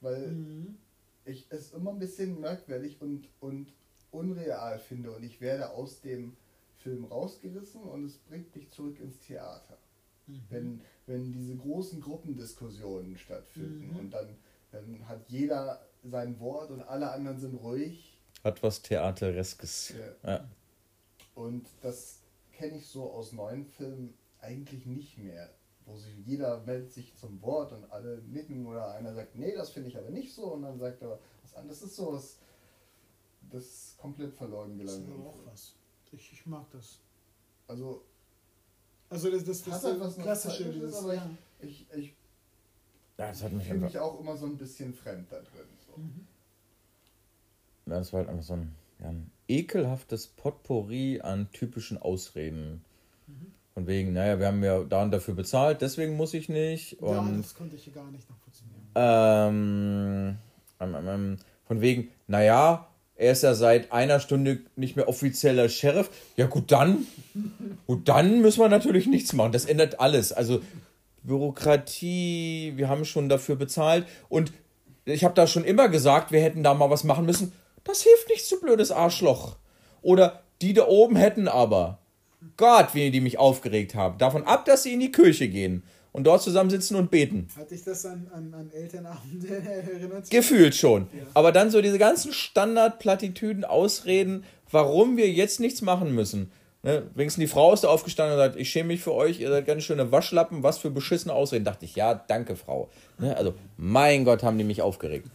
Weil mhm. ich es immer ein bisschen merkwürdig und, und unreal finde und ich werde aus dem Film rausgerissen und es bringt mich zurück ins Theater. Mhm. Wenn, wenn diese großen Gruppendiskussionen stattfinden mhm. und dann, dann hat jeder sein Wort und alle anderen sind ruhig. Hat was Theatereskes. Ja. ja. Und das kenne ich so aus neuen Filmen eigentlich nicht mehr. Wo sich jeder meldet sich zum Wort und alle nicken oder einer sagt, nee, das finde ich aber nicht so und dann sagt er was anderes. Das ist so was, das ist komplett verloren gelangt. Das ist auch was. Ich, ich mag das. Also. Also das, das, das, das ist klassische, dieses, aber ja. ich, ich, ja, das hat mich mich auch immer so ein bisschen fremd da drin. So. Mhm. Das war halt einfach so ein, ja, ein ekelhaftes Potpourri an typischen Ausreden. Mhm. Von wegen, naja, wir haben ja da und dafür bezahlt, deswegen muss ich nicht. Und, ja, das konnte ich hier gar nicht nachvollziehen. Ähm, ähm, ähm, von wegen, naja, er ist ja seit einer Stunde nicht mehr offizieller Sheriff. Ja, gut, dann. Gut, dann müssen wir natürlich nichts machen. Das ändert alles. Also Bürokratie, wir haben schon dafür bezahlt. Und ich habe da schon immer gesagt, wir hätten da mal was machen müssen. Das hilft nicht, so blödes Arschloch. Oder die da oben hätten aber. Gott, wie die mich aufgeregt haben. Davon ab, dass sie in die Kirche gehen und dort zusammensitzen und beten. Hat dich das an, an, an Elternabende erinnert? Gefühlt schon. Ja. Aber dann so diese ganzen Standardplattitüden, Ausreden, warum wir jetzt nichts machen müssen. Ne? Wenigstens die Frau ist da aufgestanden und sagt, ich schäme mich für euch, ihr seid ganz schöne Waschlappen, was für beschissene Ausreden. Dachte ich, ja, danke, Frau. Ne? Also, mein Gott, haben die mich aufgeregt.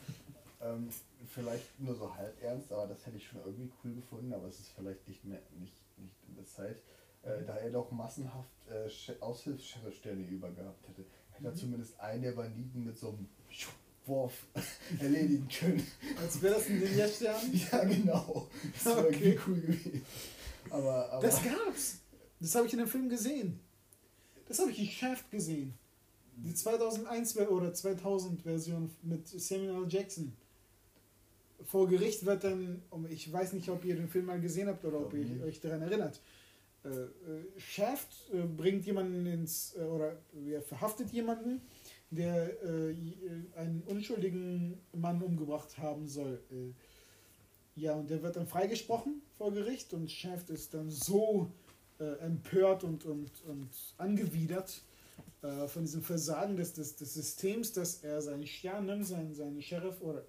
Ähm, vielleicht nur so halb ernst, aber das hätte ich schon irgendwie cool gefunden, aber es ist vielleicht nicht mehr, nicht, nicht in der Zeit. Äh, da er doch massenhaft äh, Aushilfssterne übergehabt hätte, hätte er mhm. zumindest einen der Banditen mit so einem Wurf erledigen können. Als wäre das ein Ninja-Stern? ja, genau. Das wäre okay. irgendwie cool gewesen. Aber, aber das gab's. Das habe ich in dem Film gesehen. Das habe ich in Shaft gesehen. Die 2001 oder 2000 Version mit Samuel L. Jackson. Vor Gericht wird dann, ich weiß nicht, ob ihr den Film mal gesehen habt oder ob ihr euch daran erinnert, äh, äh, Shaft äh, bringt jemanden ins, äh, oder er verhaftet jemanden, der äh, einen unschuldigen Mann umgebracht haben soll. Äh, ja, und der wird dann freigesprochen vor Gericht und Shaft ist dann so empört und, und, und angewidert von diesem Versagen des, des, des Systems, dass er seinen Stern nimmt, seinen, seinen Sheriff oder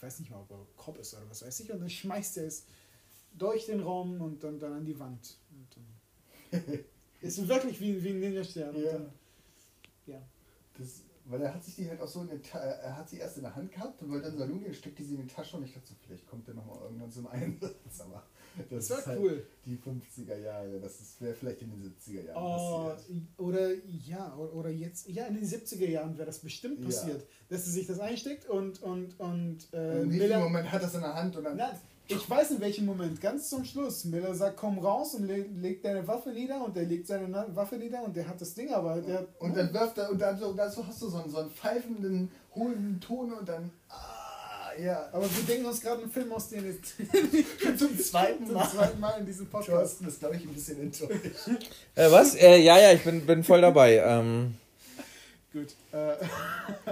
ich weiß nicht mal, ob er Cop ist oder was weiß ich, und dann schmeißt er es durch den Raum und dann, dann an die Wand. Ist wirklich wie, wie ein Ninja-Stern. Ja. Ja. Das, weil er hat sich die halt auch so in der Ta er hat sie erst in der Hand gehabt und wollte dann Salon gehen, steckt die sie in die Tasche und ich dachte so, vielleicht kommt der nochmal irgendwann zum Einsatz. Aber das, das war halt cool. Die 50er Jahre, das wäre vielleicht in den 70er Jahren oh, passiert. Oder ja, oder jetzt, ja, in den 70er Jahren wäre das bestimmt passiert, ja. dass sie sich das einsteckt und und und, äh, und Im Moment hat das in der Hand und dann. Na, ich weiß in welchem Moment, ganz zum Schluss. Miller sagt, komm raus und leg, legt deine Waffe nieder und der legt seine Waffe nieder und der hat das Ding aber. Der, und dann wirft er, und dann so, dazu hast du so einen, so einen pfeifenden, hohlen Ton und dann. Ah, ja. Aber wir denken uns gerade einen Film aus, den jetzt zum zweiten Mal. Zum zweiten Mal in diesem Podcast. Du hast glaube ich, ein bisschen enttäuscht. äh, was? Äh, ja, ja, ich bin, bin voll dabei. Ähm. Gut. Äh.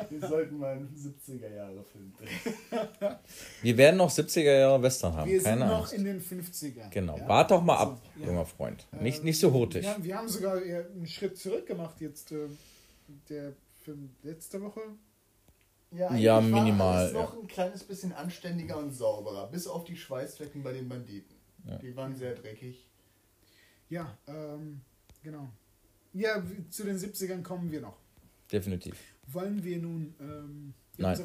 Wir sollten mal einen 70er-Jahre-Film drehen. Wir werden noch 70er-Jahre-Western haben. Wir Keine sind noch Angst. in den 50ern. Genau. Ja. Wart doch mal also, ab, ja. junger Freund. Nicht, nicht so hurtig. Ja, wir haben sogar einen Schritt zurück gemacht jetzt. Äh, der Film letzte Woche. Ja, ja minimal. Ist noch ein kleines bisschen anständiger und sauberer. Bis auf die Schweißflecken bei den Banditen. Ja. Die waren sehr dreckig. Ja, ähm, genau. Ja, zu den 70ern kommen wir noch. Definitiv. Wollen wir nun. Ähm, Nein.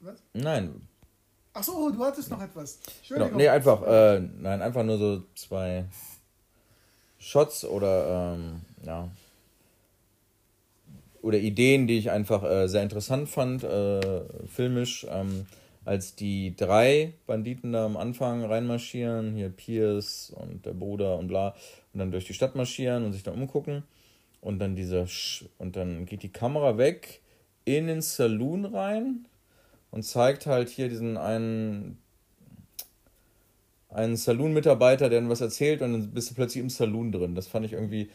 Was? Nein. Achso, du hattest noch etwas. Genau. Nee, einfach, äh, nein, einfach nur so zwei Shots oder, ähm, ja. Oder Ideen, die ich einfach äh, sehr interessant fand, äh, filmisch. Ähm, als die drei Banditen da am Anfang reinmarschieren, hier Pierce und der Bruder und bla, und dann durch die Stadt marschieren und sich da umgucken und dann dieser Sch und dann geht die Kamera weg in den Saloon rein und zeigt halt hier diesen einen einen Saloon-Mitarbeiter, der dann was erzählt und dann bist du plötzlich im Saloon drin. Das fand ich irgendwie,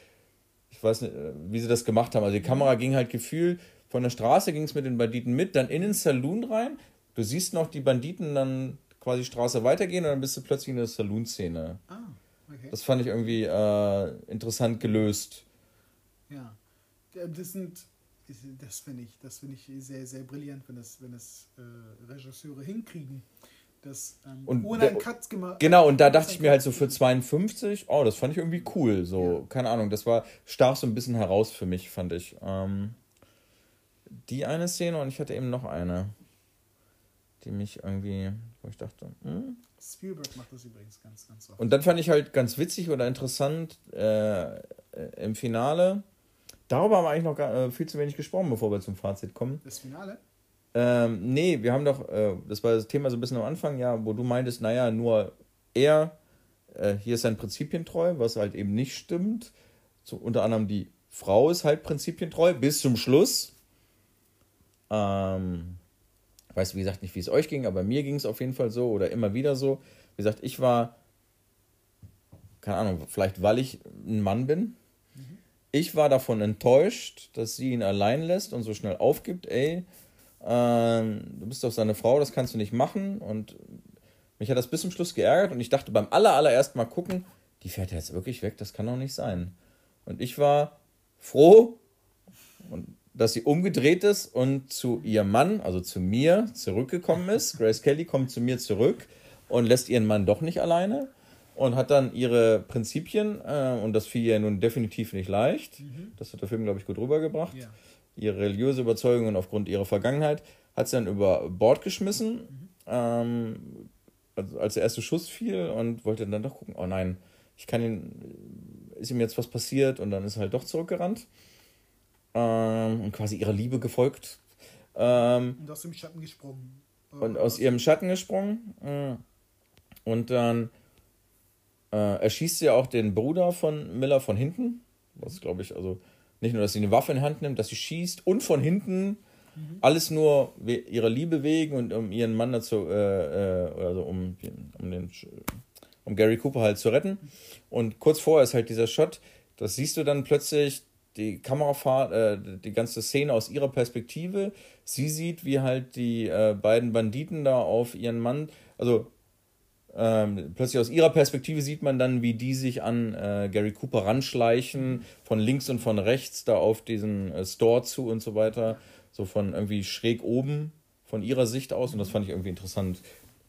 ich weiß nicht, äh, wie sie das gemacht haben. Also die Kamera ging halt gefühlt, von der Straße ging es mit den Banditen mit, dann in den Saloon rein. Du siehst noch die Banditen dann quasi Straße weitergehen und dann bist du plötzlich in der Saloon-Szene. Ah, okay. Das fand ich irgendwie äh, interessant gelöst. Ja, das sind, das finde ich, das finde ich sehr, sehr brillant, wenn das, wenn das äh, Regisseure hinkriegen. Das, ähm, und ohne einen Cut gemacht. Genau, und da dachte ich mir halt so für 52, oh, das fand ich irgendwie cool. So, ja. keine Ahnung, das war, stach so ein bisschen heraus für mich, fand ich. Ähm, die eine Szene und ich hatte eben noch eine, die mich irgendwie, wo ich dachte, hm? Spielberg macht das übrigens ganz, ganz oft. Und dann fand ich halt ganz witzig oder interessant äh, im Finale. Darüber haben wir eigentlich noch gar, äh, viel zu wenig gesprochen, bevor wir zum Fazit kommen. Das Finale? Ähm, nee, wir haben doch, äh, das war das Thema so ein bisschen am Anfang, ja, wo du meintest, naja, nur er, äh, hier ist sein Prinzipientreu, was halt eben nicht stimmt. So, unter anderem die Frau ist halt prinzipientreu bis zum Schluss. Ähm, ich weiß, wie gesagt, nicht, wie es euch ging, aber mir ging es auf jeden Fall so oder immer wieder so. Wie gesagt, ich war, keine Ahnung, vielleicht weil ich ein Mann bin. Ich war davon enttäuscht, dass sie ihn allein lässt und so schnell aufgibt. Ey, ähm, du bist doch seine Frau, das kannst du nicht machen. Und mich hat das bis zum Schluss geärgert und ich dachte beim aller, allerersten Mal gucken, die fährt jetzt wirklich weg, das kann doch nicht sein. Und ich war froh, dass sie umgedreht ist und zu ihrem Mann, also zu mir, zurückgekommen ist. Grace Kelly kommt zu mir zurück und lässt ihren Mann doch nicht alleine und hat dann ihre Prinzipien, äh, und das fiel ihr nun definitiv nicht leicht, mhm. das hat der Film, glaube ich, gut rübergebracht, ja. ihre religiöse Überzeugungen aufgrund ihrer Vergangenheit, hat sie dann über Bord geschmissen, mhm. ähm, also als der erste Schuss fiel und wollte dann doch gucken, oh nein, ich kann ihn, ist ihm jetzt was passiert und dann ist er halt doch zurückgerannt ähm, und quasi ihrer Liebe gefolgt. Ähm, und aus dem Schatten gesprungen. Und aus ihrem Schatten gesprungen. Äh, und dann äh, erschießt sie auch den Bruder von Miller von hinten. Was glaube ich, also nicht nur, dass sie eine Waffe in die Hand nimmt, dass sie schießt und von hinten mhm. alles nur ihrer Liebe wegen und um ihren Mann dazu, äh, äh, also um, um, den, um Gary Cooper halt zu retten. Und kurz vorher ist halt dieser Shot, das siehst du dann plötzlich, die Kamerafahrt, äh, die ganze Szene aus ihrer Perspektive. Sie sieht, wie halt die äh, beiden Banditen da auf ihren Mann, also ähm, plötzlich aus ihrer Perspektive sieht man dann, wie die sich an äh, Gary Cooper ranschleichen, von links und von rechts da auf diesen äh, Store zu und so weiter, so von irgendwie schräg oben von ihrer Sicht aus und das fand ich irgendwie interessant.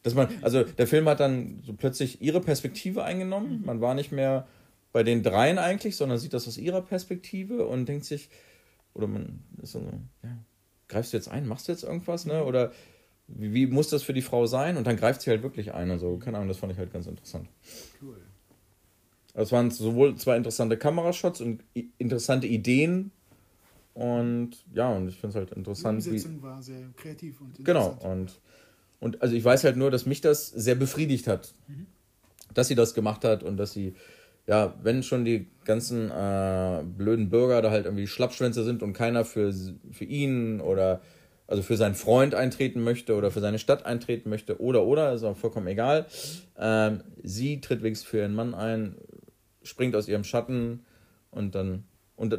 Dass man, also der Film hat dann so plötzlich ihre Perspektive eingenommen, man war nicht mehr bei den dreien eigentlich, sondern sieht das aus ihrer Perspektive und denkt sich, oder man ist so, ja, greifst du jetzt ein, machst du jetzt irgendwas, ne? Oder wie, wie, muss das für die Frau sein? Und dann greift sie halt wirklich ein. Also, keine Ahnung, das fand ich halt ganz interessant. Cool. Also, es waren sowohl zwei interessante Kamerashots und interessante Ideen. Und ja, und ich finde es halt interessant. Die Umsetzung wie, war sehr kreativ und genau, interessant. Genau. Und, und also ich weiß halt nur, dass mich das sehr befriedigt hat, mhm. dass sie das gemacht hat und dass sie ja, wenn schon die ganzen äh, blöden Bürger da halt irgendwie Schlappschwänze sind und keiner für, für ihn oder also für seinen Freund eintreten möchte oder für seine Stadt eintreten möchte oder oder, ist auch vollkommen egal. Ähm, sie tritt wenigstens für ihren Mann ein, springt aus ihrem Schatten und dann und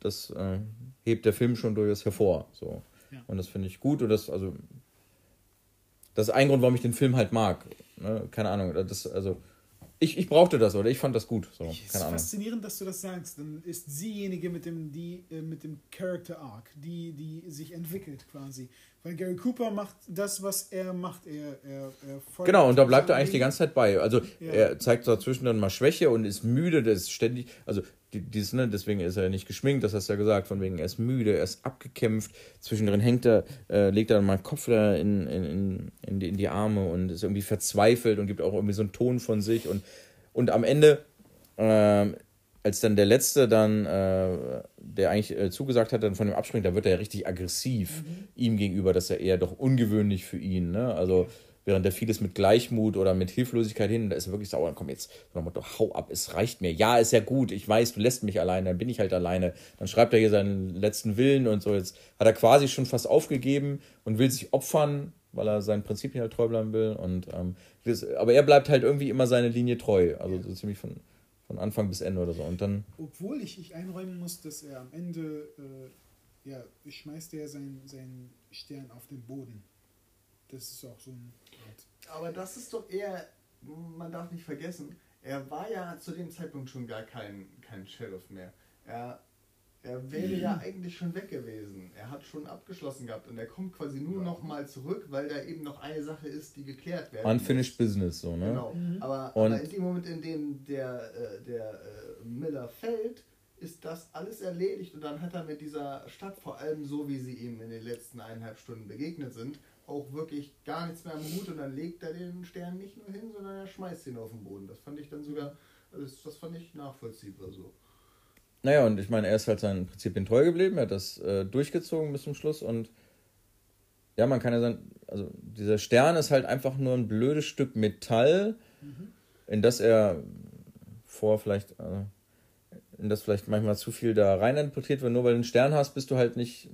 das äh, hebt der Film schon durchaus hervor. So. Ja. Und das finde ich gut und das, also das ist ein Grund, warum ich den Film halt mag. Ne? Keine Ahnung. Das, also ich, ich brauchte das oder ich fand das gut. So, es ist faszinierend, dass du das sagst. Dann ist siejenige mit dem, die, äh, mit dem Character Arc, die, die sich entwickelt quasi. Weil Gary Cooper macht das, was er macht. Er, er, er genau, und da bleibt er eigentlich die ganze Zeit bei. Also ja. er zeigt dazwischen dann mal Schwäche und ist müde, das ist ständig, also dieses, ne, deswegen ist er nicht geschminkt, das hast du ja gesagt, von wegen, er ist müde, er ist abgekämpft, zwischendrin hängt er, äh, legt er mal den Kopf da in, in, in, die, in die Arme und ist irgendwie verzweifelt und gibt auch irgendwie so einen Ton von sich und, und am Ende äh, als dann der Letzte dann, äh, der eigentlich äh, zugesagt hat, dann von ihm abspringt, da wird er ja richtig aggressiv mhm. ihm gegenüber. Das ist ja eher doch ungewöhnlich für ihn. Ne? Also während er vieles mit Gleichmut oder mit Hilflosigkeit hin, da ist er wirklich sauer, komm jetzt, doch hau ab, es reicht mir. Ja, ist ja gut, ich weiß, du lässt mich alleine, dann bin ich halt alleine. Dann schreibt er hier seinen letzten Willen und so. Jetzt hat er quasi schon fast aufgegeben und will sich opfern weil er seinen Prinzipien halt treu bleiben will. Und, ähm, das, aber er bleibt halt irgendwie immer seine Linie treu. Also so ziemlich von, von Anfang bis Ende oder so. Und dann. Obwohl ich, ich einräumen muss, dass er am Ende, äh, ja, schmeißt er seinen, seinen Stern auf den Boden. Das ist auch so ein. Aber das ist doch eher, man darf nicht vergessen, er war ja zu dem Zeitpunkt schon gar kein, kein Sheriff mehr. Er er wäre ja eigentlich schon weg gewesen. Er hat schon abgeschlossen gehabt und er kommt quasi nur ja. noch mal zurück, weil da eben noch eine Sache ist, die geklärt werden Unfinished muss. Business, so, ne? Genau. Mhm. Aber, aber, in dem Moment, in dem der, äh, der äh, Miller fällt, ist das alles erledigt und dann hat er mit dieser Stadt, vor allem so wie sie ihm in den letzten eineinhalb Stunden begegnet sind, auch wirklich gar nichts mehr am Hut und dann legt er den Stern nicht nur hin, sondern er schmeißt ihn auf den Boden. Das fand ich dann sogar, das, das fand ich nachvollziehbar so. Naja, und ich meine, er ist halt seinen Prinzipien treu geblieben, er hat das äh, durchgezogen bis zum Schluss und ja, man kann ja sagen, also dieser Stern ist halt einfach nur ein blödes Stück Metall, mhm. in das er vor vielleicht, äh, in das vielleicht manchmal zu viel da rein interpretiert wird. Nur weil du einen Stern hast, bist du halt nicht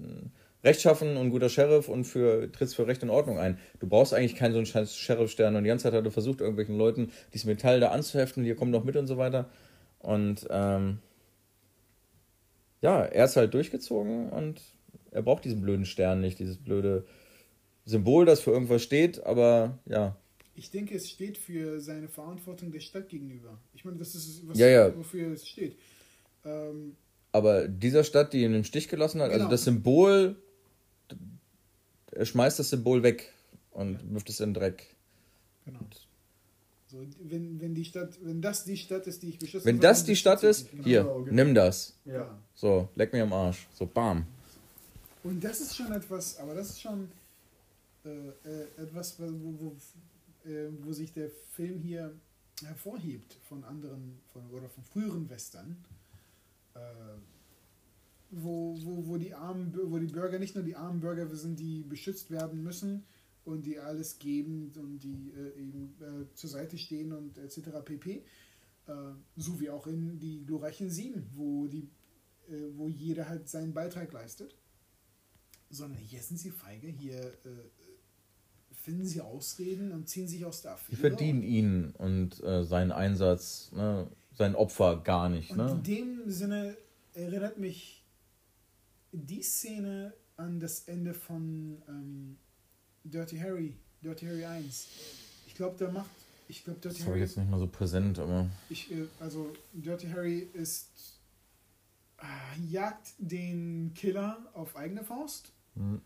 rechtschaffen und guter Sheriff und für, trittst für Recht und Ordnung ein. Du brauchst eigentlich keinen so einen scheiß Sheriff-Stern und die ganze Zeit hat er versucht, irgendwelchen Leuten dieses Metall da anzuheften, hier kommen doch mit und so weiter. Und ähm, ja, er ist halt durchgezogen und er braucht diesen blöden Stern nicht, dieses blöde Symbol, das für irgendwas steht, aber ja. Ich denke, es steht für seine Verantwortung der Stadt gegenüber. Ich meine, das ist, was, ja, ja. wofür es steht. Ähm, aber dieser Stadt, die ihn im Stich gelassen hat, also genau. also das Symbol, er schmeißt das Symbol weg und ja. wirft es in den Dreck. Genau. Und so, wenn, wenn, die Stadt, wenn das die Stadt ist, die ich beschossen habe. Wenn das die Stadt ist, hier, genau, nimm das. Ja. So, leck mir am Arsch. So, bam. Und das ist schon etwas, aber das ist schon äh, äh, etwas, wo, wo, äh, wo sich der Film hier hervorhebt von anderen von, oder von früheren Western. Äh, wo, wo, wo, die armen, wo die Bürger nicht nur die armen Bürger sind, die beschützt werden müssen, und die alles geben und die äh, eben äh, zur Seite stehen und etc. pp. Äh, so wie auch in die glorreichen Sieben, wo, die, äh, wo jeder halt seinen Beitrag leistet. Sondern hier sind sie feige, hier äh, finden sie Ausreden und ziehen sich aus der Affäre. Die verdienen ihn und äh, seinen Einsatz, ne, sein Opfer gar nicht. Und ne? In dem Sinne erinnert mich die Szene an das Ende von ähm, Dirty Harry, Dirty Harry 1. Ich glaube, der macht. Ich glaube, Dirty das habe ich jetzt nicht mehr so präsent, aber. Ich, äh, also, Dirty Harry ist. Äh, jagt den Killer auf eigene Faust, mhm.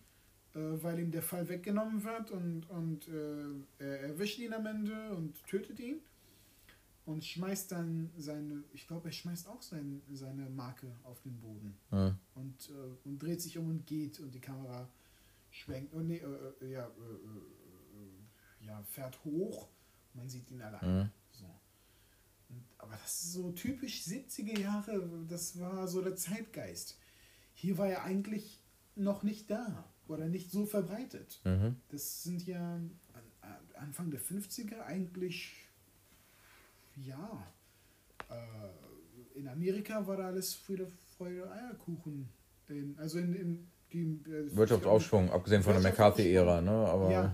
äh, weil ihm der Fall weggenommen wird und, und äh, er erwischt ihn am Ende und tötet ihn und schmeißt dann seine, ich glaube, er schmeißt auch sein, seine Marke auf den Boden mhm. und, äh, und dreht sich um und geht und die Kamera schwenkt, oh nee, äh, äh ja, äh, äh, ja, fährt hoch, man sieht ihn allein. Mhm. So. Und, aber das ist so typisch 70er Jahre, das war so der Zeitgeist. Hier war er eigentlich noch nicht da oder nicht so verbreitet. Mhm. Das sind ja Anfang der 50er eigentlich, ja, äh, in Amerika war da alles Friede, Freude, Eierkuchen. In, also in, in die, äh, Wirtschaftsaufschwung, abgesehen von der McCarthy-Ära, ne? Aber ja,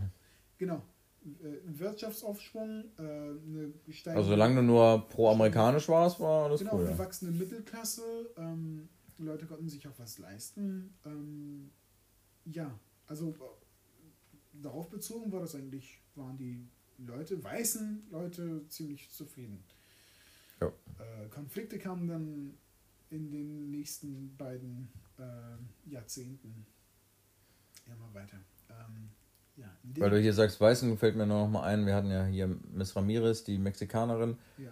genau. Äh, Wirtschaftsaufschwung, äh, eine steigende, Also solange du nur pro-amerikanisch warst, war alles genau, cool. Genau, wachsende Mittelklasse, ähm, Leute konnten sich auch was leisten. Ähm, ja, also äh, darauf bezogen war das eigentlich, waren die Leute, weißen Leute, ziemlich zufrieden. Ja. Äh, Konflikte kamen dann in den nächsten beiden äh, Jahrzehnten immer weiter. Ähm, ja, Weil du hier sagst, Weißen, fällt mir nur noch mal ein, wir hatten ja hier Miss Ramirez, die Mexikanerin. Ja.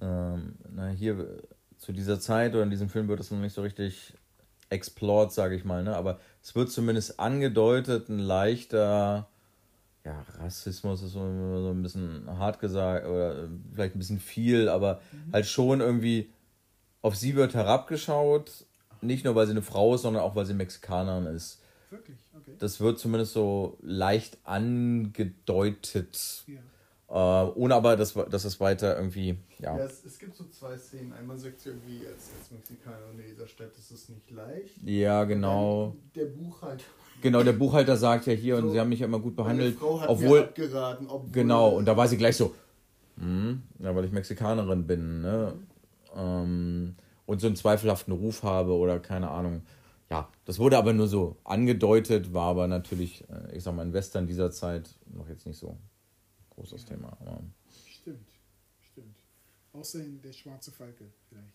Ähm, na, hier zu dieser Zeit oder in diesem Film wird es noch nicht so richtig explored, sage ich mal, ne? aber es wird zumindest angedeutet, ein leichter ja, Rassismus ist so, so ein bisschen hart gesagt oder vielleicht ein bisschen viel, aber mhm. halt schon irgendwie auf sie wird herabgeschaut, nicht nur weil sie eine Frau ist, sondern auch weil sie Mexikanerin ist. Wirklich? Okay. Das wird zumindest so leicht angedeutet. Ja. Äh, ohne aber, dass, dass es weiter irgendwie, ja. ja es, es, gibt so zwei Szenen. Einmal sagt sie irgendwie, als, als Mexikaner in dieser Stadt ist es nicht leicht. Ja, genau. Der Buchhalter. Genau, der Buchhalter sagt ja hier, so, und sie haben mich ja immer gut behandelt. Frau hat obwohl, mir abgeraten, obwohl. Genau, und da war sie gleich so, hm, ja, weil ich Mexikanerin bin, ne? Mhm. Ähm, und so einen zweifelhaften Ruf habe oder keine Ahnung. Ja, das wurde aber nur so angedeutet, war aber natürlich, äh, ich sag mal, in Western dieser Zeit noch jetzt nicht so großes ja. Thema. Stimmt, stimmt. Außerdem der schwarze Falke vielleicht.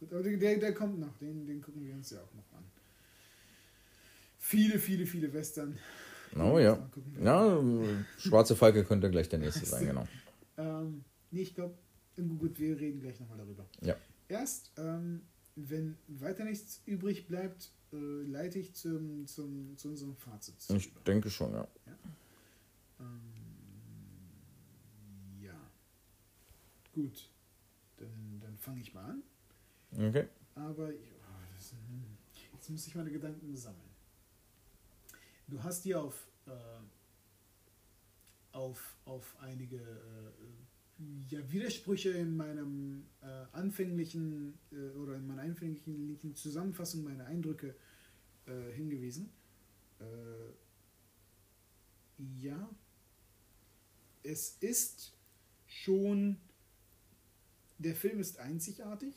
Gut, aber der, der kommt noch, den, den gucken wir uns ja auch noch an. Viele, viele, viele Western. Oh ja. Ja, schwarze Falke könnte gleich der nächste sein, genau. ähm, nee, ich glaube, gut, wir reden gleich nochmal darüber. Ja. Erst, ähm, wenn weiter nichts übrig bleibt, äh, leite ich zum, zum, zu unserem Fazit. Ich über. denke schon, ja. Ja. Ähm, ja. Gut, dann, dann fange ich mal an. Okay. Aber oh, das, jetzt muss ich meine Gedanken sammeln. Du hast dir auf, äh, auf, auf einige äh, ja, Widersprüche in meinem äh, anfänglichen äh, oder in meiner anfänglichen Zusammenfassung meiner Eindrücke äh, hingewiesen. Äh, ja, es ist schon, der Film ist einzigartig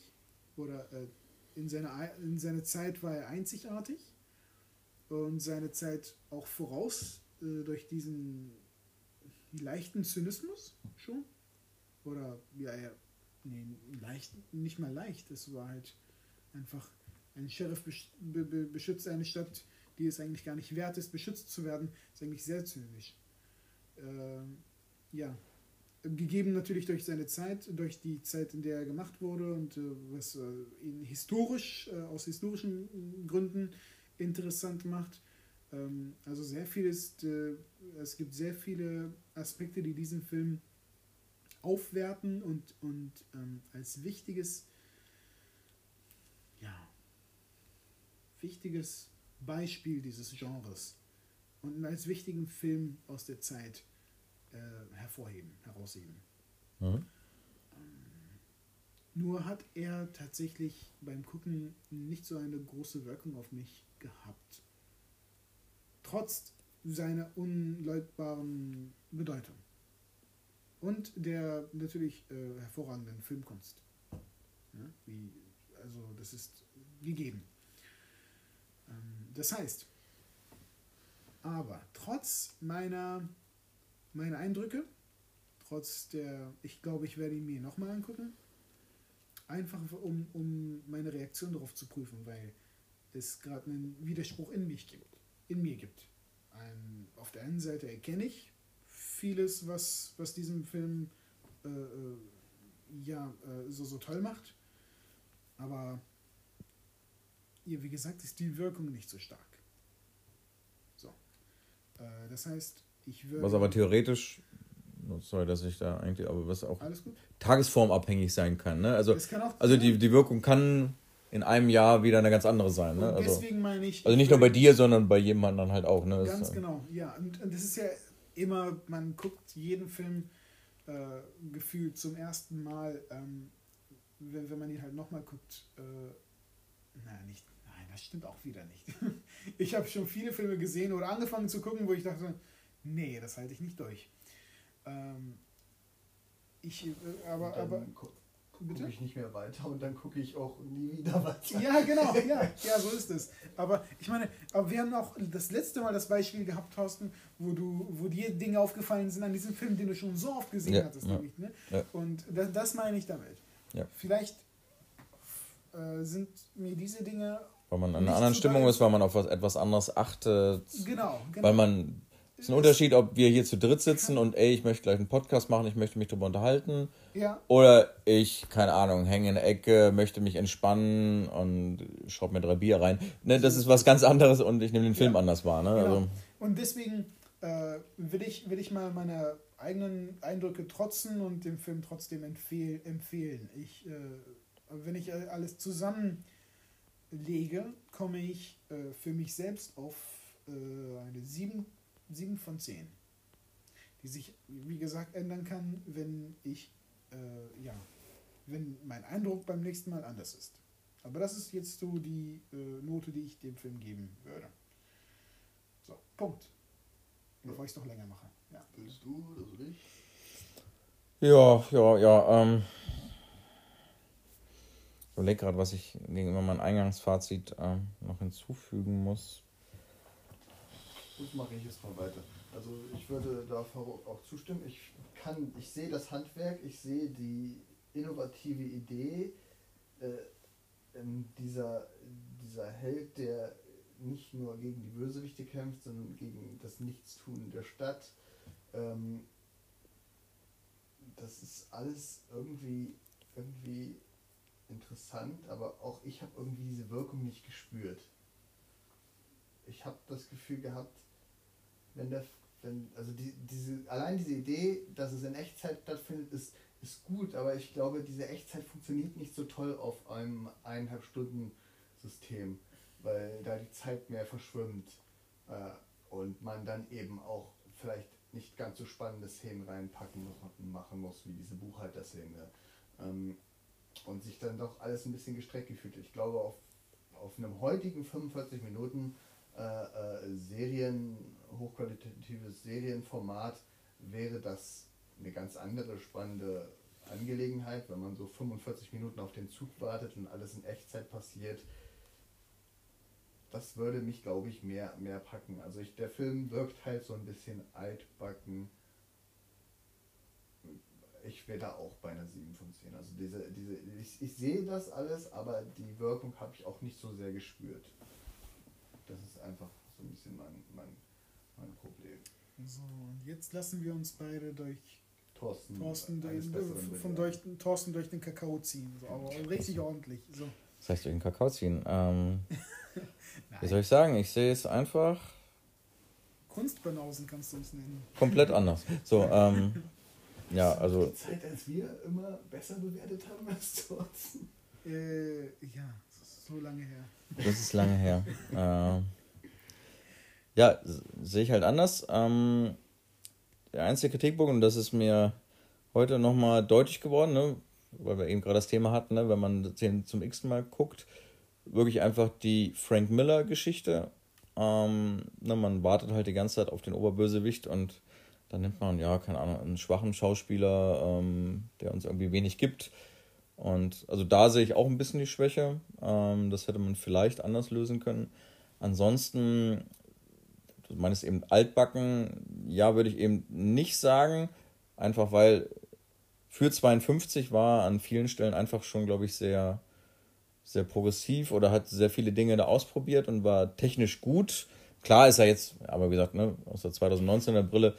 oder in seiner, in seiner Zeit war er einzigartig und seine Zeit auch voraus äh, durch diesen leichten Zynismus schon. Oder ja, ja, nee, leicht, nicht mal leicht. Es war halt einfach, ein Sheriff beschützt eine Stadt, die es eigentlich gar nicht wert ist, beschützt zu werden. Ist eigentlich sehr zynisch. Ähm, ja, gegeben natürlich durch seine Zeit, durch die Zeit, in der er gemacht wurde und äh, was äh, ihn historisch, äh, aus historischen Gründen interessant macht. Ähm, also sehr viel ist, äh, es gibt sehr viele Aspekte, die diesen Film aufwerten und, und ähm, als wichtiges, ja, wichtiges Beispiel dieses Genres und als wichtigen Film aus der Zeit äh, hervorheben, herausheben. Mhm. Nur hat er tatsächlich beim Gucken nicht so eine große Wirkung auf mich gehabt. Trotz seiner unleugbaren Bedeutung. Und der natürlich äh, hervorragenden Filmkunst. Ja, wie, also das ist gegeben. Ähm, das heißt, aber trotz meiner, meiner Eindrücke, trotz der, ich glaube, ich werde ihn mir nochmal angucken, einfach um, um meine Reaktion darauf zu prüfen, weil es gerade einen Widerspruch in mich gibt, in mir gibt. Ein, auf der einen Seite erkenne ich vieles, was, was diesen Film äh, äh, ja, äh, so, so toll macht, aber ja, wie gesagt, ist die Wirkung nicht so stark. So. Äh, das heißt, ich würde. Was aber theoretisch sorry, dass ich da eigentlich, aber was auch tagesformabhängig sein kann. Ne? Also, kann also die, die Wirkung kann in einem Jahr wieder eine ganz andere sein. Ne? Also, deswegen meine ich. Also nicht nur bei dir, sondern bei jedem anderen halt auch. Ne? Ganz genau, ja. Und, und, das ist ja immer, man guckt jeden Film äh, gefühlt zum ersten Mal, ähm, wenn, wenn man ihn halt nochmal guckt. Äh, nein, nicht, nein, das stimmt auch wieder nicht. ich habe schon viele Filme gesehen oder angefangen zu gucken, wo ich dachte, nee, das halte ich nicht durch. Ähm, ich, äh, aber, aber gucke ich nicht mehr weiter und dann gucke ich auch nie wieder weiter. Ja, genau, ja, ja, so ist es. Aber ich meine, aber wir haben auch das letzte Mal das Beispiel gehabt, Thorsten, wo du, wo dir Dinge aufgefallen sind an diesem Film, den du schon so oft gesehen ja, hattest, ja, nämlich, ne? Ja. Und das, das, meine ich damit. Ja. Vielleicht äh, sind mir diese Dinge. Weil man in einer anderen Stimmung ist, weil man auf was, etwas anderes achtet. Genau, genau. Weil man ist ein Unterschied, ob wir hier zu dritt sitzen und ey, ich möchte gleich einen Podcast machen, ich möchte mich darüber unterhalten. Ja. Oder ich, keine Ahnung, hänge in der Ecke, möchte mich entspannen und schraub mir drei Bier rein. Ne, das ist was ganz anderes und ich nehme den Film ja. anders wahr. Ne? Genau. Also. Und deswegen äh, will, ich, will ich mal meine eigenen Eindrücke trotzen und den Film trotzdem empfehl, empfehlen. Ich, äh, wenn ich alles zusammenlege, komme ich äh, für mich selbst auf äh, eine 7 7 von 10. die sich, wie gesagt, ändern kann, wenn ich, äh, ja, wenn mein Eindruck beim nächsten Mal anders ist. Aber das ist jetzt so die äh, Note, die ich dem Film geben würde. So, Punkt. Bevor ich es noch länger mache. Ja. Willst du oder soll ich? Ja, ja, ja. Ähm, ich überlege gerade, was ich gegenüber meinem Eingangsfazit ähm, noch hinzufügen muss. Das mache ich jetzt mal weiter. Also ich würde da auch zustimmen. Ich kann, ich sehe das Handwerk, ich sehe die innovative Idee, äh, dieser, dieser Held, der nicht nur gegen die Bösewichte kämpft, sondern gegen das Nichtstun der Stadt. Ähm, das ist alles irgendwie, irgendwie interessant, aber auch ich habe irgendwie diese Wirkung nicht gespürt. Ich habe das Gefühl gehabt, wenn der, wenn, also die, diese, allein diese Idee, dass es in Echtzeit stattfindet, ist, ist gut, aber ich glaube, diese Echtzeit funktioniert nicht so toll auf einem eineinhalb Stunden System, weil da die Zeit mehr verschwimmt äh, und man dann eben auch vielleicht nicht ganz so spannende Szenen reinpacken machen muss, wie diese Buchhalterszene. Ähm, und sich dann doch alles ein bisschen gestreckt gefühlt. Ich glaube, auf, auf einem heutigen 45 Minuten äh, äh, Serien, hochqualitatives Serienformat wäre das eine ganz andere spannende Angelegenheit, wenn man so 45 Minuten auf den Zug wartet und alles in Echtzeit passiert. Das würde mich, glaube ich, mehr, mehr packen. Also ich, der Film wirkt halt so ein bisschen altbacken ich wäre da auch bei einer 7 von 10. Also diese, diese, ich, ich sehe das alles, aber die Wirkung habe ich auch nicht so sehr gespürt. Das ist einfach so ein bisschen mein, mein, mein Problem. So, und jetzt lassen wir uns beide durch Thorsten, Thorsten durch, von durch, Thorsten durch den Kakao ziehen. So, aber richtig ordentlich. So. Das heißt durch den Kakao ziehen. Ähm, wie soll ich sagen? Ich sehe es einfach. Kunstbanausen kannst du es nennen. Komplett anders. So, ähm, ja, also. Die Zeit, als wir immer besser bewertet haben als Thorsten. Äh, ja, so lange her. Das ist lange her. äh, ja, sehe ich halt anders. Ähm, der einzige Kritikpunkt, und das ist mir heute nochmal deutlich geworden, ne, weil wir eben gerade das Thema hatten, ne, wenn man den zum x Mal guckt, wirklich einfach die Frank Miller-Geschichte. Ähm, ne, man wartet halt die ganze Zeit auf den Oberbösewicht und dann nimmt man, ja, keine Ahnung, einen schwachen Schauspieler, ähm, der uns irgendwie wenig gibt. Und also da sehe ich auch ein bisschen die Schwäche. Ähm, das hätte man vielleicht anders lösen können. Ansonsten, du meinst eben altbacken, ja, würde ich eben nicht sagen. Einfach weil für 52 war an vielen Stellen einfach schon, glaube ich, sehr, sehr progressiv oder hat sehr viele Dinge da ausprobiert und war technisch gut. Klar ist er jetzt, aber wie gesagt, ne, aus der 2019er Brille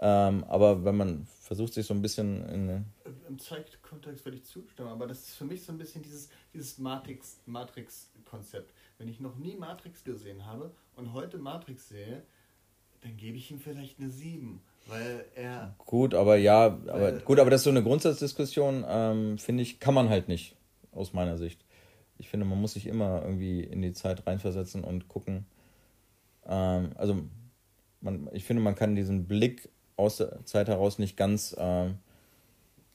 ähm, aber wenn man versucht, sich so ein bisschen in. Im Zeitkontext würde ich zustimmen, aber das ist für mich so ein bisschen dieses, dieses Matrix-Konzept. Matrix wenn ich noch nie Matrix gesehen habe und heute Matrix sehe, dann gebe ich ihm vielleicht eine 7. Weil er. Gut, aber ja, aber gut, aber das ist so eine Grundsatzdiskussion, ähm, finde ich, kann man halt nicht, aus meiner Sicht. Ich finde, man muss sich immer irgendwie in die Zeit reinversetzen und gucken. Ähm, also, man, ich finde, man kann diesen Blick aus der Zeit heraus nicht ganz äh,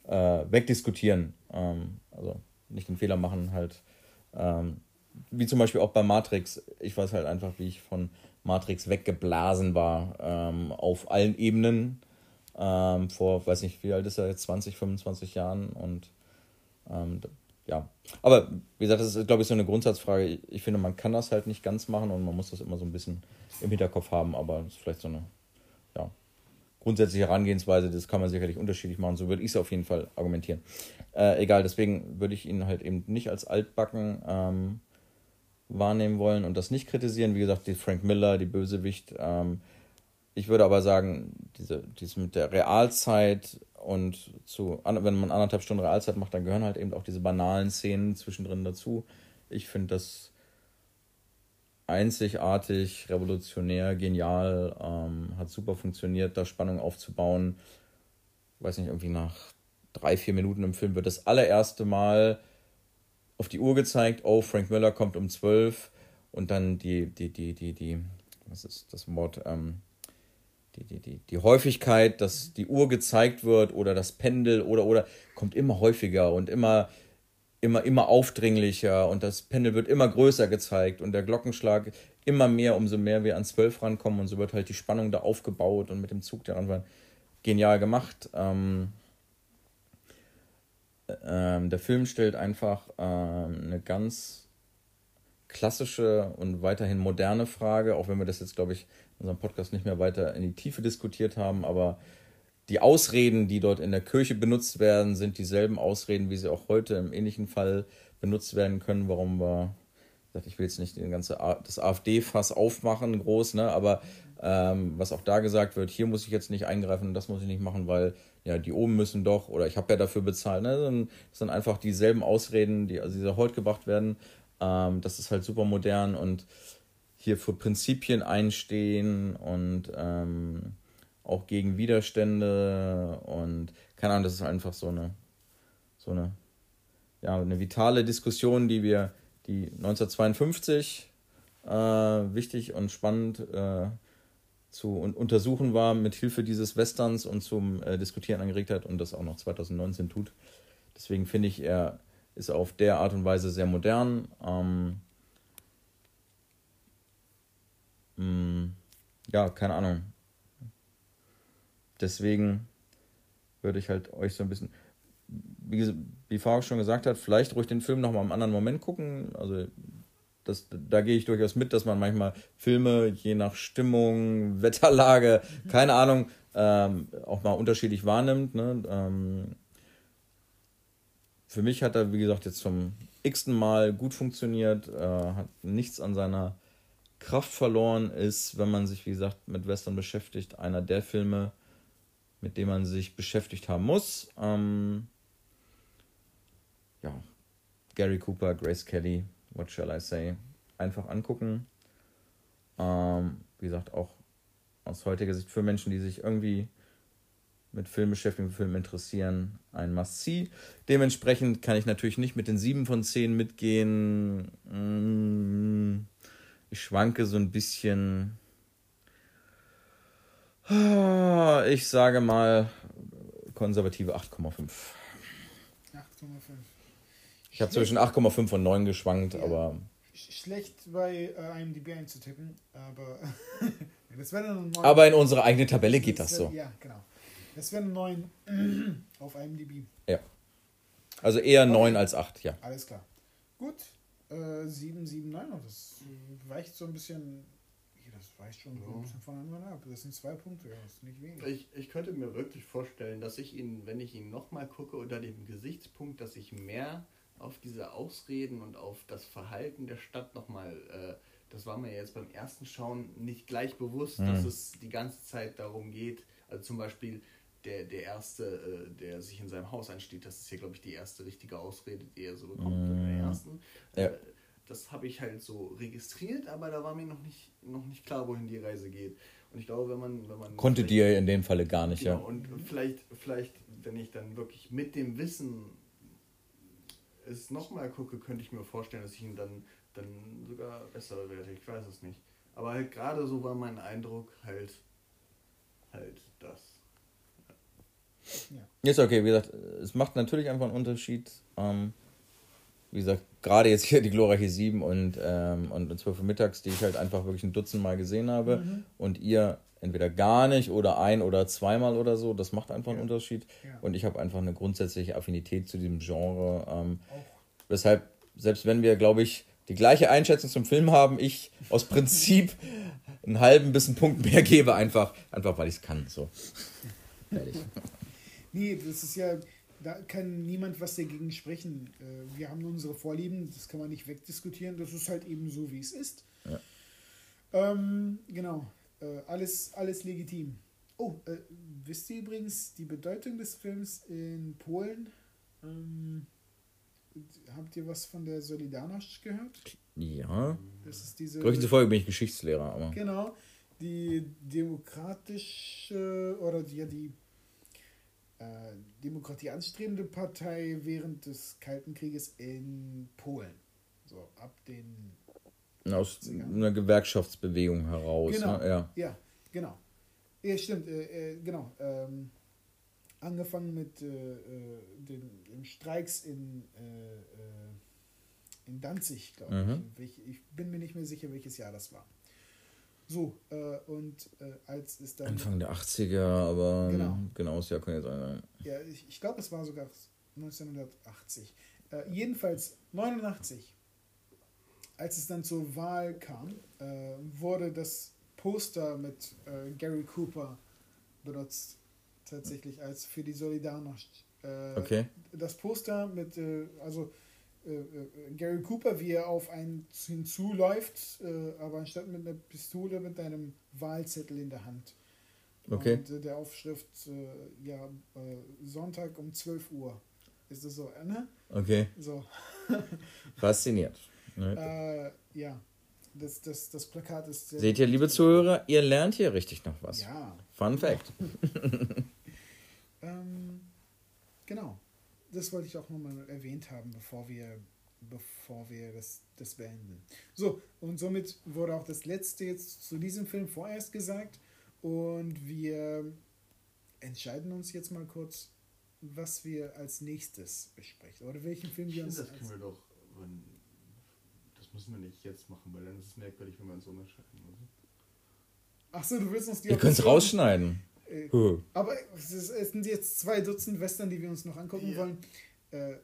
äh, wegdiskutieren. Ähm, also nicht den Fehler machen, halt. Ähm, wie zum Beispiel auch bei Matrix. Ich weiß halt einfach, wie ich von Matrix weggeblasen war ähm, auf allen Ebenen. Ähm, vor, weiß nicht, wie alt ist er jetzt, 20, 25 Jahren und ähm, ja. Aber wie gesagt, das ist, glaube ich, so eine Grundsatzfrage. Ich finde, man kann das halt nicht ganz machen und man muss das immer so ein bisschen im Hinterkopf haben, aber das ist vielleicht so eine grundsätzliche Herangehensweise, das kann man sicherlich unterschiedlich machen, so würde ich es auf jeden Fall argumentieren. Äh, egal, deswegen würde ich ihn halt eben nicht als altbacken ähm, wahrnehmen wollen und das nicht kritisieren. Wie gesagt, die Frank Miller, die Bösewicht. Ähm, ich würde aber sagen, diese, diese mit der Realzeit und zu, wenn man anderthalb Stunden Realzeit macht, dann gehören halt eben auch diese banalen Szenen zwischendrin dazu. Ich finde das einzigartig, revolutionär, genial, ähm, hat super funktioniert, da Spannung aufzubauen. Weiß nicht, irgendwie nach drei, vier Minuten im Film wird das allererste Mal auf die Uhr gezeigt, oh, Frank Miller kommt um zwölf und dann die, die, die, die, die, was ist das Wort, ähm, die, die, die, die Häufigkeit, dass die Uhr gezeigt wird oder das Pendel oder oder kommt immer häufiger und immer immer immer aufdringlicher und das Pendel wird immer größer gezeigt und der Glockenschlag immer mehr, umso mehr wir an zwölf rankommen und so wird halt die Spannung da aufgebaut und mit dem Zug daran war genial gemacht. Ähm, ähm, der Film stellt einfach ähm, eine ganz klassische und weiterhin moderne Frage, auch wenn wir das jetzt, glaube ich, in unserem Podcast nicht mehr weiter in die Tiefe diskutiert haben, aber die Ausreden, die dort in der Kirche benutzt werden, sind dieselben Ausreden, wie sie auch heute im ähnlichen Fall benutzt werden können, warum wir ich will jetzt nicht den ganze das AfD-Fass aufmachen, groß, ne? aber ähm, was auch da gesagt wird, hier muss ich jetzt nicht eingreifen das muss ich nicht machen, weil ja, die oben müssen doch oder ich habe ja dafür bezahlt. Ne? Das sind einfach dieselben Ausreden, die, also die heute gebracht werden. Ähm, das ist halt super modern und hier für Prinzipien einstehen und ähm, auch gegen Widerstände und keine Ahnung, das ist einfach so eine, so eine, ja, eine vitale Diskussion, die wir, die 1952 äh, wichtig und spannend äh, zu untersuchen war mit Hilfe dieses Westerns und zum äh, Diskutieren angeregt hat und das auch noch 2019 tut. Deswegen finde ich, er ist auf der Art und Weise sehr modern. Ähm, mh, mm, ja, keine Ahnung. Deswegen würde ich halt euch so ein bisschen, wie, wie Farag schon gesagt hat, vielleicht ruhig den Film nochmal im anderen Moment gucken. Also das, da gehe ich durchaus mit, dass man manchmal Filme je nach Stimmung, Wetterlage, keine Ahnung, ähm, auch mal unterschiedlich wahrnimmt. Ne? Ähm, für mich hat er, wie gesagt, jetzt zum x-ten Mal gut funktioniert, äh, hat nichts an seiner Kraft verloren, ist, wenn man sich, wie gesagt, mit Western beschäftigt, einer der Filme, mit dem man sich beschäftigt haben muss. Ähm, ja, Gary Cooper, Grace Kelly, what shall I say, einfach angucken. Ähm, wie gesagt, auch aus heutiger Sicht für Menschen, die sich irgendwie mit Film beschäftigen, mit Film interessieren, ein Must-See. Dementsprechend kann ich natürlich nicht mit den 7 von 10 mitgehen. Mm, ich schwanke so ein bisschen. Ich sage mal konservative 8,5. 8,5. Ich habe zwischen 8,5 und 9 geschwankt, ja. aber. Schlecht bei äh, IMDb einzutippen, aber. das wäre 9. Aber in unserer eigenen Tabelle geht das, das so. Ja, genau. Das wäre eine 9 auf IMDb. Ja. Also eher okay. 9 als 8, ja. Alles klar. Gut. Äh, 7, 7, 9. Das weicht so ein bisschen das weicht schon so ein bisschen voneinander ab. Das sind zwei Punkte, das ist nicht wenig. Ich, ich könnte mir wirklich vorstellen, dass ich ihn, wenn ich ihn nochmal gucke, unter dem Gesichtspunkt, dass ich mehr auf diese Ausreden und auf das Verhalten der Stadt nochmal, äh, das war mir jetzt beim ersten Schauen nicht gleich bewusst, mhm. dass es die ganze Zeit darum geht, also zum Beispiel der, der Erste, äh, der sich in seinem Haus einsteht, das ist ja, glaube ich, die erste richtige Ausrede, die er so bekommt mhm. in der ersten. Ja. Äh, das habe ich halt so registriert, aber da war mir noch nicht, noch nicht klar, wohin die Reise geht. Und ich glaube, wenn man. Wenn man Konnte dir in dem Falle gar nicht, genau, ja. Und vielleicht, vielleicht, wenn ich dann wirklich mit dem Wissen es nochmal gucke, könnte ich mir vorstellen, dass ich ihn dann, dann sogar besser bewerte. Ich weiß es nicht. Aber halt gerade so war mein Eindruck halt, halt das. Ja. Ist okay, wie gesagt, es macht natürlich einfach einen Unterschied. Ähm, wie gesagt, gerade jetzt hier die glorreiche 7 und, ähm, und 12 Uhr mittags, die ich halt einfach wirklich ein Dutzend Mal gesehen habe mhm. und ihr entweder gar nicht oder ein oder zweimal oder so, das macht einfach einen Unterschied. Ja. Und ich habe einfach eine grundsätzliche Affinität zu diesem Genre. Ähm, weshalb, selbst wenn wir, glaube ich, die gleiche Einschätzung zum Film haben, ich aus Prinzip einen halben bis einen Punkt mehr gebe, einfach, einfach weil ich es kann. So. Fertig. Nee, das ist ja, da kann niemand was dagegen sprechen. Äh, wir haben unsere Vorlieben, das kann man nicht wegdiskutieren. Das ist halt eben so, wie es ist. Ja. Ähm, genau. Äh, alles, alles legitim. Oh, äh, wisst ihr übrigens die Bedeutung des Films in Polen? Ähm, habt ihr was von der Solidarność gehört? Ja. Das ist diese. Diese Folge bin ich Geschichtslehrer, aber. Genau. Die demokratische oder die, ja, die Demokratie anstrebende Partei während des Kalten Krieges in Polen. So ab den aus einer Gewerkschaftsbewegung heraus. Genau. Ne? Ja. ja, genau. Ja, stimmt, äh, äh, genau. Ähm, angefangen mit äh, äh den, den, Streiks in, äh, äh, in Danzig, glaube mhm. ich. Ich bin mir nicht mehr sicher, welches Jahr das war. So, äh, und äh, als es dann. Anfang der 80er, aber genau. genaues Jahr kann jetzt sein. Ja, ich, ich glaube, es war sogar 1980. Äh, jedenfalls 89, als es dann zur Wahl kam, äh, wurde das Poster mit äh, Gary Cooper benutzt, tatsächlich als für die Solidarność. Äh, okay. Das Poster mit, also äh, äh, Gary Cooper, wie er auf einen hinzuläuft, äh, aber anstatt mit einer Pistole mit einem Wahlzettel in der Hand. Okay. Und der Aufschrift, ja, Sonntag um 12 Uhr. Ist das so, ne? Okay. So. Fasziniert. Ne? Äh, ja, das, das, das Plakat ist. Seht ihr, liebe Zuhörer, ihr lernt hier richtig noch was. Ja. Fun Fact. ähm, genau das wollte ich auch nochmal erwähnt haben, bevor wir, bevor wir das, das beenden. So, und somit wurde auch das letzte jetzt zu diesem Film vorerst gesagt. Und wir entscheiden uns jetzt mal kurz, was wir als nächstes besprechen. Oder welchen Film wir uns. Das können wir doch. Das müssen wir nicht jetzt machen, weil dann ist es merkwürdig, wenn wir uns umentscheiden. Achso, du willst uns die. Ihr könnt es rausschneiden. Äh, aber es, es, sind jetzt zwei Dutzend Western, die wir uns noch angucken ja. wollen. Äh, äh,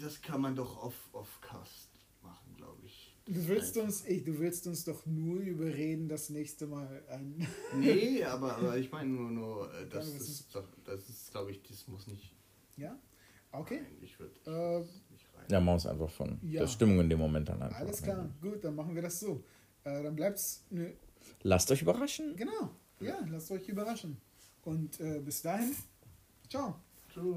das kann man doch auf, auf Cast machen, glaube ich. Du willst, uns, ey, du willst uns doch nur überreden, das nächste Mal ein. nee, aber, aber ich meine nur, nur äh, das, ja, ist, doch, das ist, glaube ich, das muss nicht. Ja? Okay. Nein, ich würde äh, nicht rein. Ja, Maus einfach von ja. der Stimmung in dem Moment dann einfach. Alles klar, gut, dann machen wir das so. Äh, dann bleibt's. Ne Lasst euch überraschen. Genau. Ja, lasst euch überraschen. Und äh, bis dahin, ciao.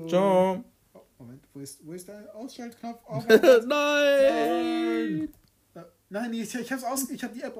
Ciao. Oh, Moment, wo ist, wo ist der Ausschaltknopf? Oh, Nein! Nein! Nein, ich, ich hab's aus, ich hab die App.